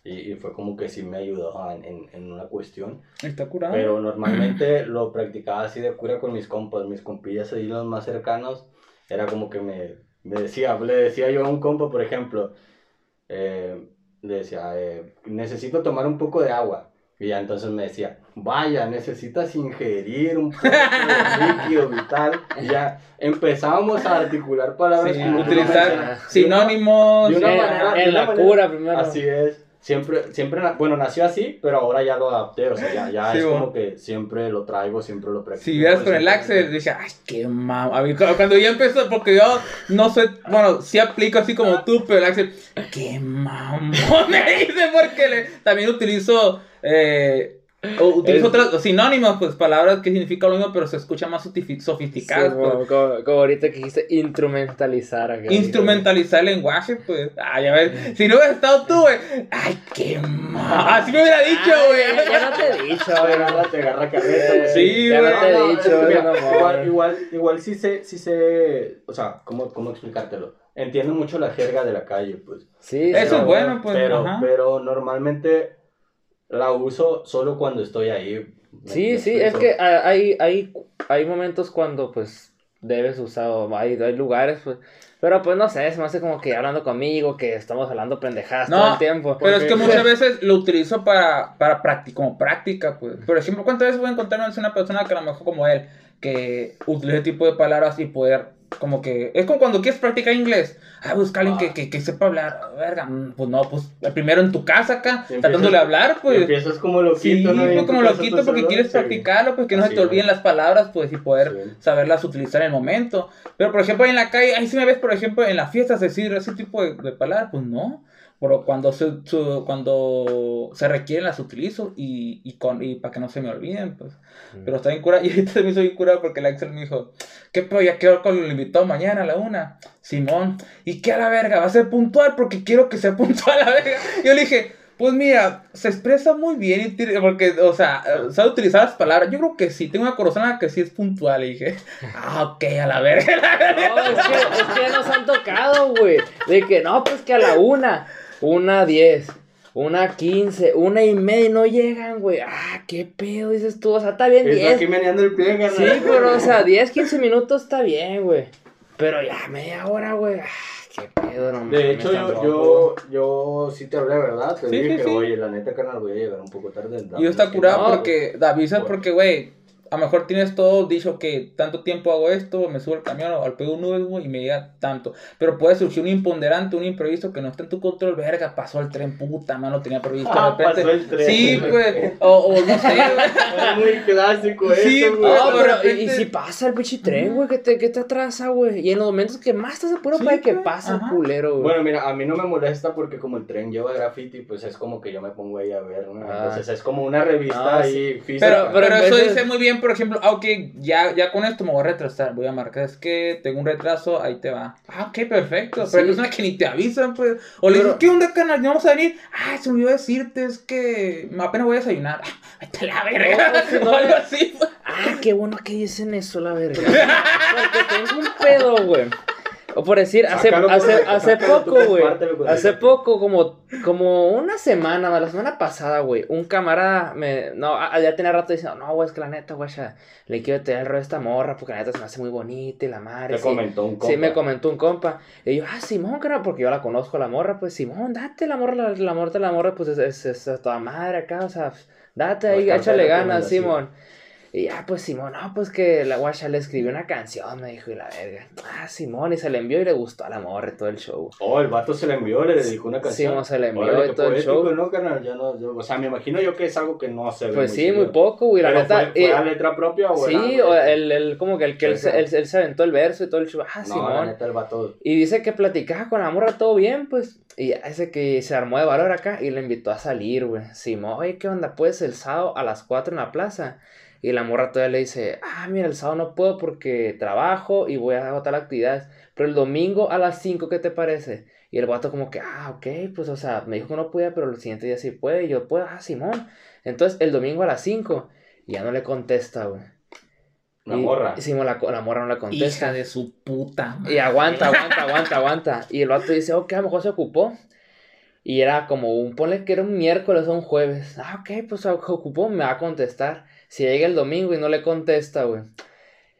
y, y fue como que sí me ayudó en, en, una cuestión. Está curado. Pero normalmente lo practicaba así de cura con mis compas, mis compillas ahí los más cercanos, era como que me, me decía, le decía yo a un compa, por ejemplo, eh, le decía, eh, necesito tomar un poco de agua. Y ya entonces me decía, vaya, necesitas ingerir un poco de líquido vital. Y ya empezábamos a articular palabras. Sí, utilizar sinónimos. De una manera. En, la cura primero. Así es. Siempre, siempre, bueno, nació así, pero ahora ya lo adapté, o sea, ya, ya es como que siempre lo traigo, siempre lo practico. Si vieras con el Axel, dije, ay, qué mamá. Cuando ya empezó, porque yo no soy, bueno, sí aplico así como tú, pero el Axel, qué mamón me dice, porque le, también utilizo eh, o utilizo otros sinónimos, pues palabras que significan lo mismo, pero se escucha más sofisticadas. pues. como, ahorita que dijiste instrumentalizar. instrumentalizar el lenguaje, pues. Ay, ya ves. Si no hubieras estado tú, güey. Ay, qué mal. Así me hubiera dicho, güey. Ya no te he dicho, güey. te agarra carreta. Sí, ya no te he dicho, güey. Igual, igual, igual sí sé, sí sé. O sea, ¿cómo, cómo explicártelo? Entiendo mucho la jerga de la calle, pues. Sí, eso es bueno, pues. Pero, pero normalmente la uso solo cuando estoy ahí. Sí, sí, es que hay, hay, hay momentos cuando pues debes usar, hay, hay lugares, pues, pero pues no sé, se me hace como que hablando conmigo, que estamos hablando pendejadas todo el tiempo. Pero es que muchas veces lo utilizo para, para como práctica, pues. Por ejemplo, ¿cuántas veces voy a encontrarme una persona que a lo mejor como él, que utiliza ese tipo de palabras y poder como que es como cuando quieres practicar inglés. Ah, busca alguien que, que, que, sepa hablar. Verga, mm, pues no, pues primero en tu casa acá, tratándole de hablar, pues. Empiezas como loquito, sí, pues como loquito porque quieres practicarlo, pues que no se te olviden las palabras, pues y poder saberlas utilizar en el momento. Pero por ejemplo, en la calle, ahí sí me ves, por ejemplo, en las fiestas decir ese tipo de, palabras, pues no. Pero cuando se, cuando se requieren las utilizo y, y, con, y para que no se me olviden, pues. Mm. Pero está bien curado. Y ahorita me hizo bien curado porque la Excel me dijo, ¿qué pedo? Ya quedó con el invitado mañana a la una. Simón, ¿y qué a la verga? Va a ser puntual porque quiero que sea puntual a la verga. Yo le dije, pues mira, se expresa muy bien, porque, o sea, sabe utilizar las palabras. Yo creo que sí, tengo una corazón que sí es puntual. Y dije, ah, ok, a la verga. No, es que, es que nos han tocado, güey. De que no, pues que a la una, una diez, una quince, una y media no llegan, güey. Ah, qué pedo, dices tú. O sea, está bien diez. aquí meneando el pie, Sí, pero, o sea, diez, quince minutos está bien, güey. Pero ya media hora, güey. Ah, de hecho, yo, yo, yo sí te hablé, ¿verdad? Te dije, que, oye, la neta, carnal, voy a llegar un poco tarde. Y yo está curado porque, David, porque, güey, a lo mejor tienes todo dicho que tanto tiempo hago esto, me subo al camión al pego un nube y me llega tanto. Pero puede surgir un imponderante, un imprevisto que no está en tu control. Verga, pasó el tren, puta, mano, tenía previsto. Ah, de repente, pasó el tren. Sí, güey. O, o, no sé, Es muy clásico sí, eso, güey. No, pero y, si pasa el pinche tren, güey, que te, que te atrasa, güey. Y en los momentos que más estás apuro, sí, para que pase el culero, güey. Bueno, mira, a mí no me molesta porque como el tren lleva graffiti, pues es como que yo me pongo ahí a ver, ¿no? Ah. Entonces es como una revista ah, ahí física. Pero, pero, eso dice muy bien, por ejemplo, aunque ya, ya con esto me voy a retrasar. Voy a marcar, es que tengo un retraso, ahí te va. Ah, ok, perfecto. Pero hay personas que ni te avisan, pues. O le dices, ¿qué onda, canal? ¿No vamos a venir? Ah, se me olvidó decirte, es que apenas voy a desayunar. Vete la verga. o algo así, pues. Ah, qué bueno que dicen eso, la verga. Porque tengo un pedo, güey. O por decir, hace, hace, hace poco, güey. Hace poco, como, como una semana, la semana pasada, güey. Un camarada me. No, ya tenía rato diciendo, no, güey, es que la neta, güey, ya le quiero tener el rollo a esta morra porque la neta se me hace muy bonita y la madre. Me comentó un compa. Sí, me comentó un compa. Y yo, ah, Simón, cara, porque yo la conozco, la morra, pues Simón, date la morra, la, la morra de la morra, pues es, es, es, toda madre acá, o sea, date ahí, échale ganas, Simón. Y ya, pues Simón, no, pues que la guacha le escribió una canción, me dijo, y la verga. Ah, Simón, y se le envió y le gustó a la morre todo el show. Oh, el vato se le envió, le dedicó una canción. Simón se le envió y todo el show. No, carnal, ya no, o sea, me imagino yo que es algo que no se ve. Pues sí, muy poco, güey, la neta. Fue, fue a letra propia o Sí, o el, el, como que el que él, él, él, se aventó el verso y todo el show. Ah, no, Simón. La neta, el vato. Y dice que platicaba con la morra todo bien, pues. Y ese que se armó de valor acá y le invitó a salir, güey. Simón, oye, ¿qué onda? Pues el sábado a las 4 en la plaza. Y la morra todavía le dice, ah, mira, el sábado no puedo porque trabajo y voy a agotar actividades. Pero el domingo a las 5, ¿qué te parece? Y el vato como que, ah, ok, pues, o sea, me dijo que no podía, pero el siguiente día sí puede. Y yo, puedo, ah, Simón. Entonces, el domingo a las 5, y ya no le contesta, güey. La morra. Sí, la, la, morra no le contesta. Hija de su puta. Y aguanta, aguanta, aguanta, aguanta. Y el vato dice, ok, a lo mejor se ocupó. Y era como un, ponle que era un miércoles o un jueves. Ah, ok, pues se ocupó, me va a contestar. Si llega el domingo y no le contesta, güey.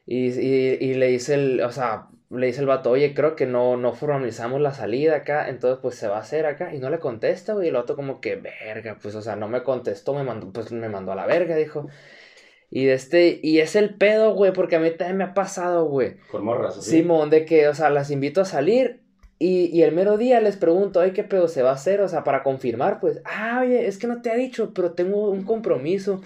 Y, y, le dice el, o sea, le dice el vato, oye, creo que no, no formalizamos la salida acá, entonces pues se va a hacer acá. Y no le contesta, güey. Y el otro como que, verga, pues, o sea, no me contestó, me mandó, pues me mandó a la verga, dijo. Y de este, y es el pedo, güey, porque a mí también me ha pasado, güey. Con morras, así. Simón, de que, o sea, las invito a salir y, y, el mero día les pregunto, ay, ¿qué pedo se va a hacer? O sea, para confirmar, pues, ah, oye, es que no te ha dicho, pero tengo un compromiso.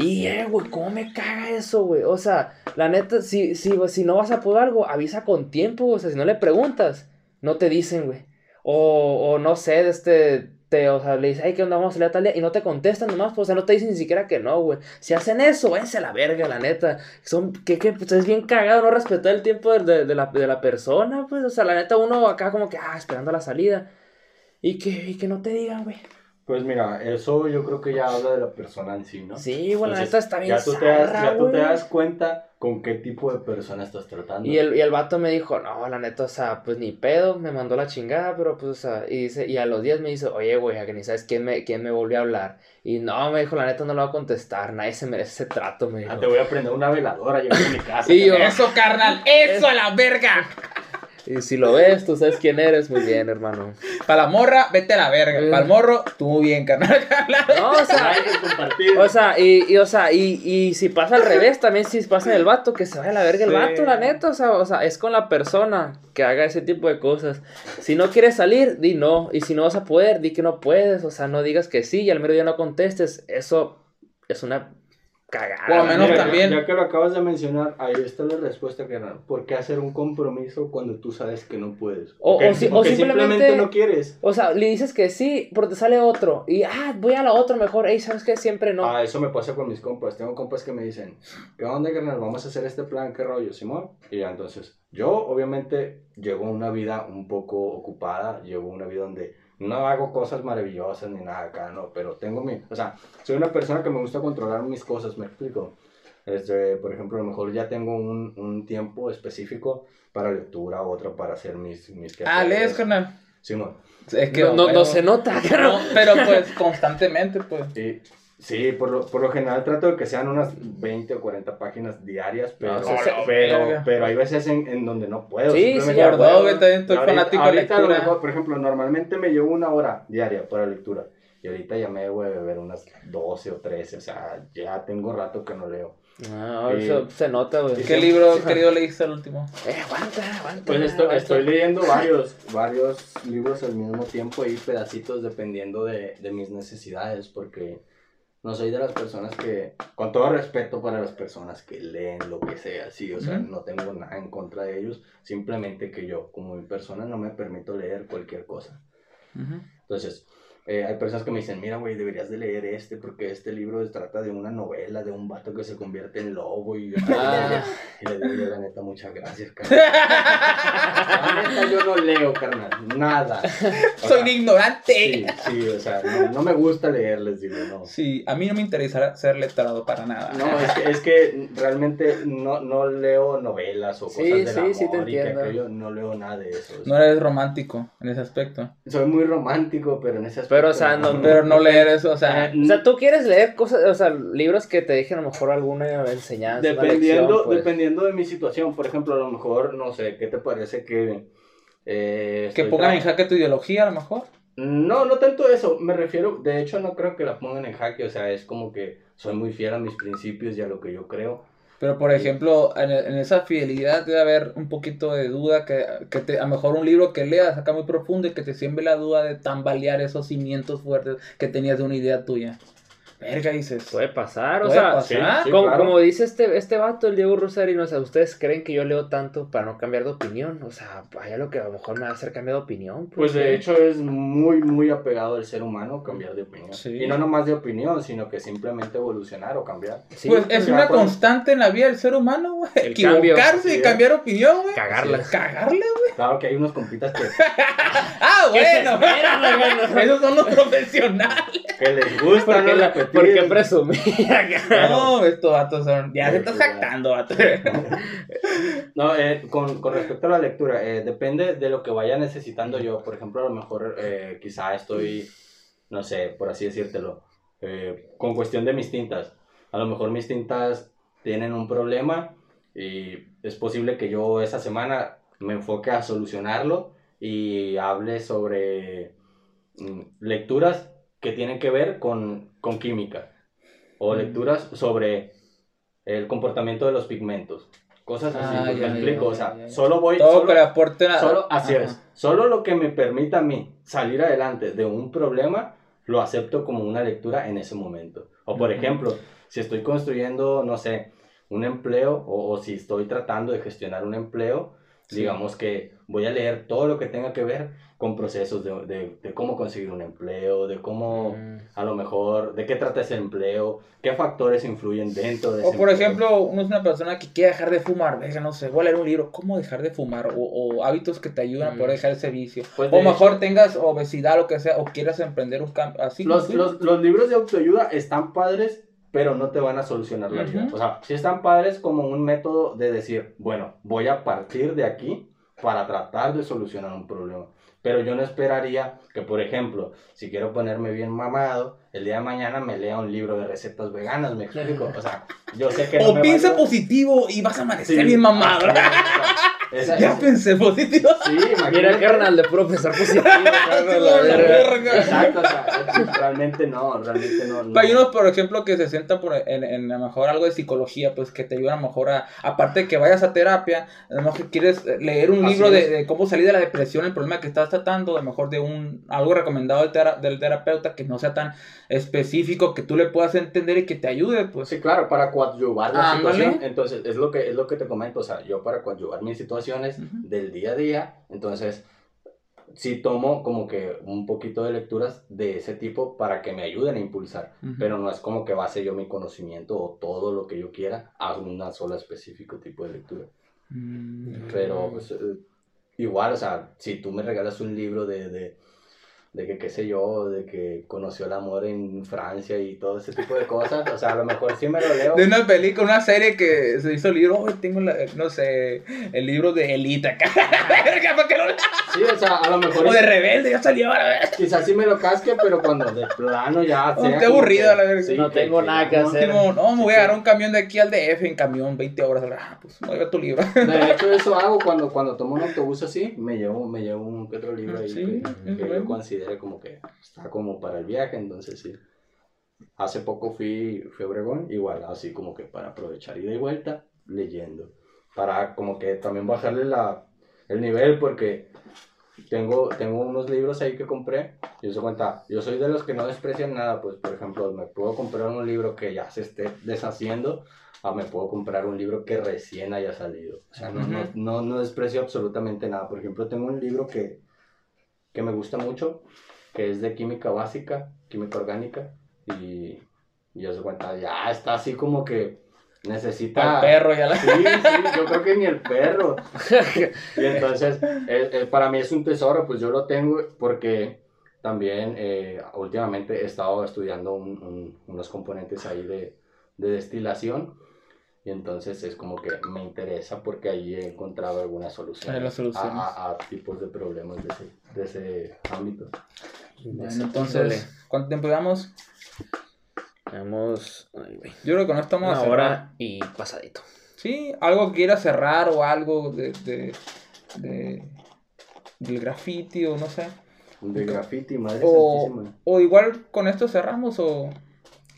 Y, eh, güey, ¿cómo me caga eso, güey? O sea, la neta, si, si, si no vas a poder algo, avisa con tiempo, o sea, si no le preguntas, no te dicen, güey. O, o no sé, de este, te, o sea, le dices, ay, ¿qué onda? Vamos a salir a tal día. Y no te contestan nomás, pues, o sea, no te dicen ni siquiera que no, güey. Si hacen eso, váyanse a la verga, la neta. Son, que, que, pues, es bien cagado no respetar el tiempo de, de, la, de la persona, pues, o sea, la neta, uno acá como que, ah, esperando la salida. Y que, y que no te digan, güey. Pues mira, eso yo creo que ya habla de la persona en sí, ¿no? Sí, bueno, esto está bien. Ya tú, te das, ya tú te das cuenta con qué tipo de persona estás tratando. Y el, y el vato me dijo, no, la neta, o sea, pues ni pedo, me mandó la chingada, pero pues, o sea, y dice, y a los días me dice, oye, güey, que ni sabes quién me, quién me volvió a hablar. Y no, me dijo, la neta, no lo va a contestar, nadie se merece ese trato, me dijo. Ah, te voy a prender una veladora, yo en mi casa. y yo, eso, carnal, eso a la verga. Y si lo ves, tú sabes quién eres, muy bien, hermano. Para la morra, vete a la verga. Para el morro, tú muy bien, carnal. No, o sea, o sea, y, y, o sea, y, y si pasa al revés, también si pasa en el vato, que se vaya a la verga el vato, la neta. O sea, o sea, es con la persona que haga ese tipo de cosas. Si no quieres salir, di no. Y si no vas a poder, di que no puedes. O sea, no digas que sí y al menos ya no contestes. Eso es una cagada. O al menos también. Ya, que lo acabas de mencionar, ahí está la respuesta, que ¿Por qué hacer un compromiso cuando tú sabes que no puedes? O, simplemente, no quieres. O sea, le dices que sí, pero te sale otro. Y, ah, voy a la otra mejor. Ey, ¿sabes qué? Siempre no. Ah, eso me pasa con mis compas. Tengo compas que me dicen, ¿qué onda, carnal? Vamos a hacer este plan, ¿qué rollo, Simón? Y ya, entonces, yo obviamente llevo una vida un poco ocupada, llevo una vida donde no hago cosas maravillosas ni nada acá, no, pero tengo mi, o sea, soy una persona que me gusta controlar mis cosas, me explico. Este, por ejemplo, a lo mejor ya tengo un, un tiempo específico para lectura, otro para hacer mis... mis ah, lees, carnal. Sí, no. Es que no, no, se nota, no, pero pues constantemente, pues. Sí, Sí, por lo, por lo general trato de que sean unas 20 o 40 páginas diarias, pero, pero, pero, hay veces en, en, donde no puedo. Sí, sí, perdón, también estoy fanático de lectura. por ejemplo, normalmente me llevo una hora diaria para lectura. Y ahorita ya me debo de beber unas 12 o 13, o sea, ya tengo rato que no leo. Ah, eso se nota, güey. ¿Qué libro, querido, leíste el último? Eh, aguanta, aguanta. Pues estoy, estoy leyendo varios, varios libros al mismo tiempo y pedacitos dependiendo de, de mis necesidades, porque no soy de las personas que, con todo respeto para las personas que leen lo que sea, sí, o sea, no tengo nada en contra de ellos, simplemente que yo, como mi persona, no me permito leer cualquier cosa. Entonces, eh, hay personas que me dicen, mira, güey, deberías de leer este porque este libro trata de una novela, de un vato que se convierte en lobo y, ah. y le digo, la neta, muchas gracias, carnal. La neta, yo no leo, carnal, nada. Soy ignorante. Sí, sí, o sea, no, me gusta leer, les digo, no. Sí, a mí no me interesa ser letrado para nada. No, es que, es que realmente no, no leo novelas o cosas de del amor sí, te entiendo. y que no leo nada de eso. No eres romántico en ese aspecto. Soy muy romántico, pero en ese aspecto pero, o sea, no, pero no leer eso, o sea. O sea, tú quieres leer cosas, o sea, libros que te dejen a lo mejor alguna enseñanza. Dependiendo, pues. dependiendo de mi situación, por ejemplo, a lo mejor, no sé, ¿qué te parece que. Eh, que pongan en jaque tu ideología, a lo mejor. No, no tanto eso, me refiero, de hecho no creo que la pongan en jaque, o sea, es como que soy muy fiel a mis principios y a lo que yo creo. Pero, por ejemplo, en, esa fidelidad debe haber un poquito de duda, que, que te, a lo mejor un libro que leas acá muy profundo y que te siembre la duda de tambalear esos cimientos fuertes que tenías de una idea tuya. Verga, dices. Puede pasar, o sea, como, dice este, este vato, el Diego Rosarino, o sea, ¿ustedes creen que yo leo tanto para no cambiar de opinión? O sea, vaya lo que a lo mejor me va a hacer cambiar de opinión. Pues, pues de hecho es muy, muy apegado al ser humano cambiar de opinión. Y no nomás de opinión, sino que simplemente evolucionar o cambiar. pues es una constante en la vida del ser humano, güey. Equivocarse y cambiar opinión, güey. Cagarla. Cagarla, güey. Claro que hay unos compitas que... ah, bueno. Esos son los profesionales. Que les gusta, ¿no? La ¿Por qué presumir? no, estos vatos son. Ya se estás jactando, vato. no, eh, con, con, respecto a la lectura, eh, depende de lo que vaya necesitando yo. Por ejemplo, a lo mejor eh, quizá estoy, no sé, por así decírtelo, eh, con cuestión de mis tintas. A lo mejor mis tintas tienen un problema y es posible que yo esa semana me enfoque a solucionarlo y hable sobre mm, lecturas que tienen que ver con, con química o lecturas sobre el comportamiento de los pigmentos. Cosas así, ah, me explico, o sea, solo voy... Todo solo, que aporte Solo, así es, solo lo que me permita a mí salir adelante de un problema, lo acepto como una lectura en ese momento. O por ejemplo, si estoy construyendo, no sé, un empleo o, o si estoy tratando de gestionar un empleo, digamos que voy a leer todo lo que tenga que ver con procesos de, de, de cómo conseguir un empleo, de cómo mm. a lo mejor, de qué trata ese empleo, qué factores influyen dentro de ese O por ejemplo, uno es una persona que quiere dejar de fumar, venga, no sé, voy a leer un libro, cómo dejar de fumar, o, o hábitos que te ayudan a poder mm. dejar ese vicio. Pues o mejor tengas obesidad, lo que sea, o quieras emprender un cambio, así. Los, los, los libros de autoayuda están padres, pero no te van a solucionar la vida. O sea, sí están padres como un método de decir, bueno, voy a partir de aquí para tratar de solucionar un problema. Pero yo no esperaría que, por ejemplo, si quiero ponerme bien mamado, el día de mañana me lea un libro de recetas veganas, me explico. O sea, yo sé que... o piensa positivo y vas a amanecer bien mamado. ya pensé positivo. Sí, Mira, carnal, de puro pensar positivo. Exacto, o sea, realmente no, realmente no. Hay unos, por ejemplo, que se sientan por, en, en, a lo mejor algo de psicología, pues que te ayudan a lo mejor a, aparte de que vayas a terapia, a lo mejor quieres leer un libro de, de, cómo salir de la depresión, el problema que estás tratando, a lo mejor de un, algo recomendado del, del terapeuta que no sea tan específico, que tú le puedas entender y que te ayude, pues. Sí, claro, para coadyuvar la situación. Entonces, es lo, que, es lo que te comento, o sea, yo para coadyuvar mis situaciones del día a día, entonces sí tomo como que un poquito de lecturas de ese tipo para que me ayuden a impulsar, pero no es como que base yo mi conocimiento o todo lo que yo quiera a una sola específico tipo de lectura. Mm. Pero pues, eh, igual, o sea, si tú me regalas un libro de de que qué sé yo, de que conoció el amor en Francia y todo ese tipo de cosas. O sea, a lo mejor sí me lo leo. De una película, una serie que se hizo libro, oh, tengo, la, no sé, el libro de Elita. sí, o sea, a lo mejor... O de Rebelde, ya salió a ver. Quizás sí me lo casque, pero cuando de plano ya... Oh, qué aburrido, la verdad. no tengo nada que hacer. no, me voy a dar un camión de aquí al DF en camión, 20 horas. Ah, pues voy a ver tu libro. De hecho, eso hago cuando, cuando tomo un autobús así, me llevo, me llevo un otro libro ahí que, que yo considero como que está como para el viaje, entonces sí. Hace poco fui, fui a Obregón, igual, así como que para aprovechar ida y vuelta, leyendo. Para como que también bajarle la, el nivel, porque tengo, tengo unos libros ahí que compré. Y se cuenta, yo soy de los que no desprecian nada, pues por ejemplo, me puedo comprar un libro que ya se esté deshaciendo, o me puedo comprar un libro que recién haya salido. O sea, no, no, no, no desprecio absolutamente nada. Por ejemplo, tengo un libro que, que me gusta mucho, que es de química básica, química orgánica, y, yo se cuenta, ya está así como que necesita... El perro ya la... Sí, sí, yo creo que ni el perro. y entonces, para mí es un tesoro, pues yo lo tengo porque también eh, últimamente he estado estudiando unos componentes ahí de, de destilación y entonces es como que me interesa porque ahí he encontrado algunas soluciones, a, a, tipos de problemas de ese, de ese ámbito. Bueno, entonces, ¿cuánto tiempo llevamos? Llevamos. Yo creo que no estamos. Una hora y pasadito. Sí, algo que quiera cerrar o algo de, de, de del graffiti o no sé. De graffiti, madre o, O igual con esto cerramos o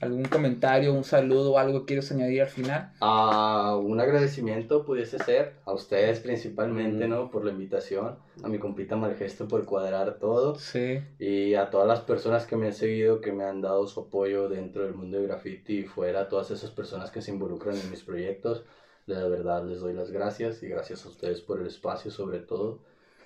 algún comentario, un saludo o algo quieres añadir al final? Ah, un agradecimiento pudiese ser a ustedes principalmente, ¿no? Por la invitación, a mi compita Malgesto por cuadrar todo. Sí. Y a todas las personas que me han seguido, que me han dado su apoyo dentro del mundo de graffiti y fuera, todas esas personas que se involucran en mis proyectos. De verdad les doy las gracias y gracias a ustedes por el espacio sobre todo.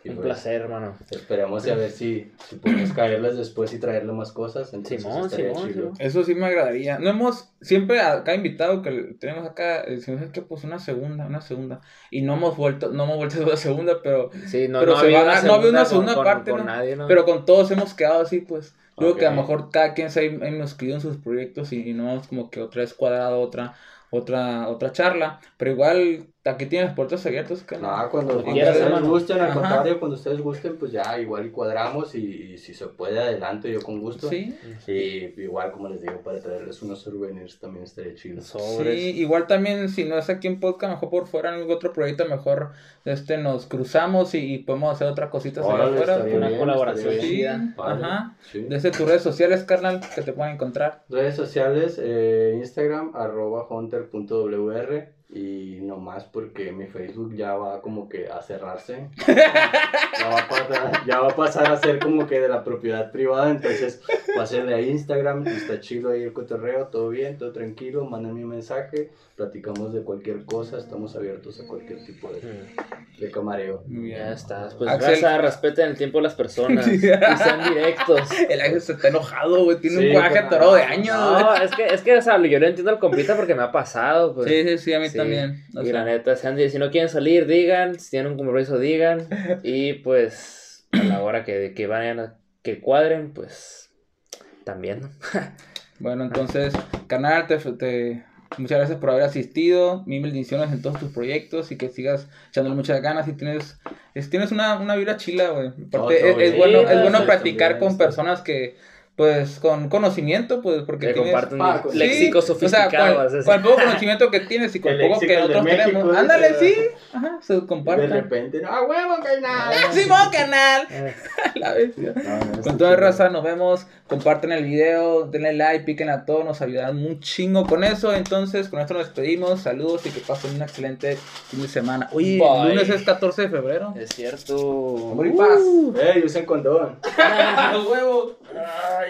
Un pues, placer, hermano. Esperemos a ver si, si podemos caerles después y traerle más cosas. Simón, Simón, Eso sí me agradaría. No hemos, siempre acá invitado que tenemos acá, decimos que pues una segunda, una segunda. Y no hemos vuelto, no hemos vuelto a la segunda, pero. Sí, no, no, había una no había una segunda parte, con, nadie, ¿no? Pero con todos hemos quedado así, pues. Creo que a lo mejor cada quien se ha inscrito en sus proyectos y, y no hemos como que otra vez cuadrado otra otra, otra charla, pero igual aquí tienes puertas abiertas. Que no, cuando, ustedes gusten, al contrario, cuando ustedes gusten, pues ya igual cuadramos y, si se puede adelante yo con gusto. Sí. Y igual, como les digo, para traerles unos souvenirs también estaría chido. Sí, igual también si no es aquí en podcast, mejor por fuera en algún otro proyecto, mejor este nos cruzamos y, podemos hacer otras cositas allá afuera. Una colaboración. Sí, ajá. Desde tus redes sociales, carnal, que te pueden encontrar. Redes sociales, eh, Instagram, arroba hunter.wr y no más porque mi Facebook ya va como que a cerrarse. ya, va a pasar, ya va a pasar a ser como que de la propiedad privada, entonces pásenle a Instagram, está chido ahí el cotorreo, todo bien, todo tranquilo, manden un mensaje, platicamos de cualquier cosa, estamos abiertos a cualquier tipo de, de camareo. Ya estás, pues Axel... respeten el tiempo de las personas y sean directos. El Ángel se está enojado, güey, tiene un coraje atorado de años. No, es que, es que, o sea, yo no entiendo al compita porque me ha pasado, pues. Sí, sí, sí, a mí también. y la neta, si no quieren salir, digan, si tienen un compromiso, digan, y pues a la hora que, que vayan a, que cuadren, pues también, bueno, entonces, canal, te, te Muchas gracias por haber asistido. Mil bendiciones en todos tus proyectos y que sigas echándole muchas ganas. Y tienes, tienes una, una vibra chila, güey. es, bueno, es bueno practicar con personas que, pues con conocimiento, pues porque que tienes un ah, léxico sofisticado. O sea, con, el poco conocimiento que tienes y con el poco que nosotros tenemos. Ándale, sí. Ajá, se comparte. De repente, no, huevo, canal. ¡Ah, Simón, canal! La bestia. con toda raza, nos vemos. Comparten el video, denle like, piquen a todos, nos ayudarán un chingo con eso. Entonces, con esto nos despedimos. Saludos y que pasen un excelente fin de semana. Oye, el lunes es 14 de febrero. Es cierto. Amor y paz. Uh. Ey, usen condón. Los huevos.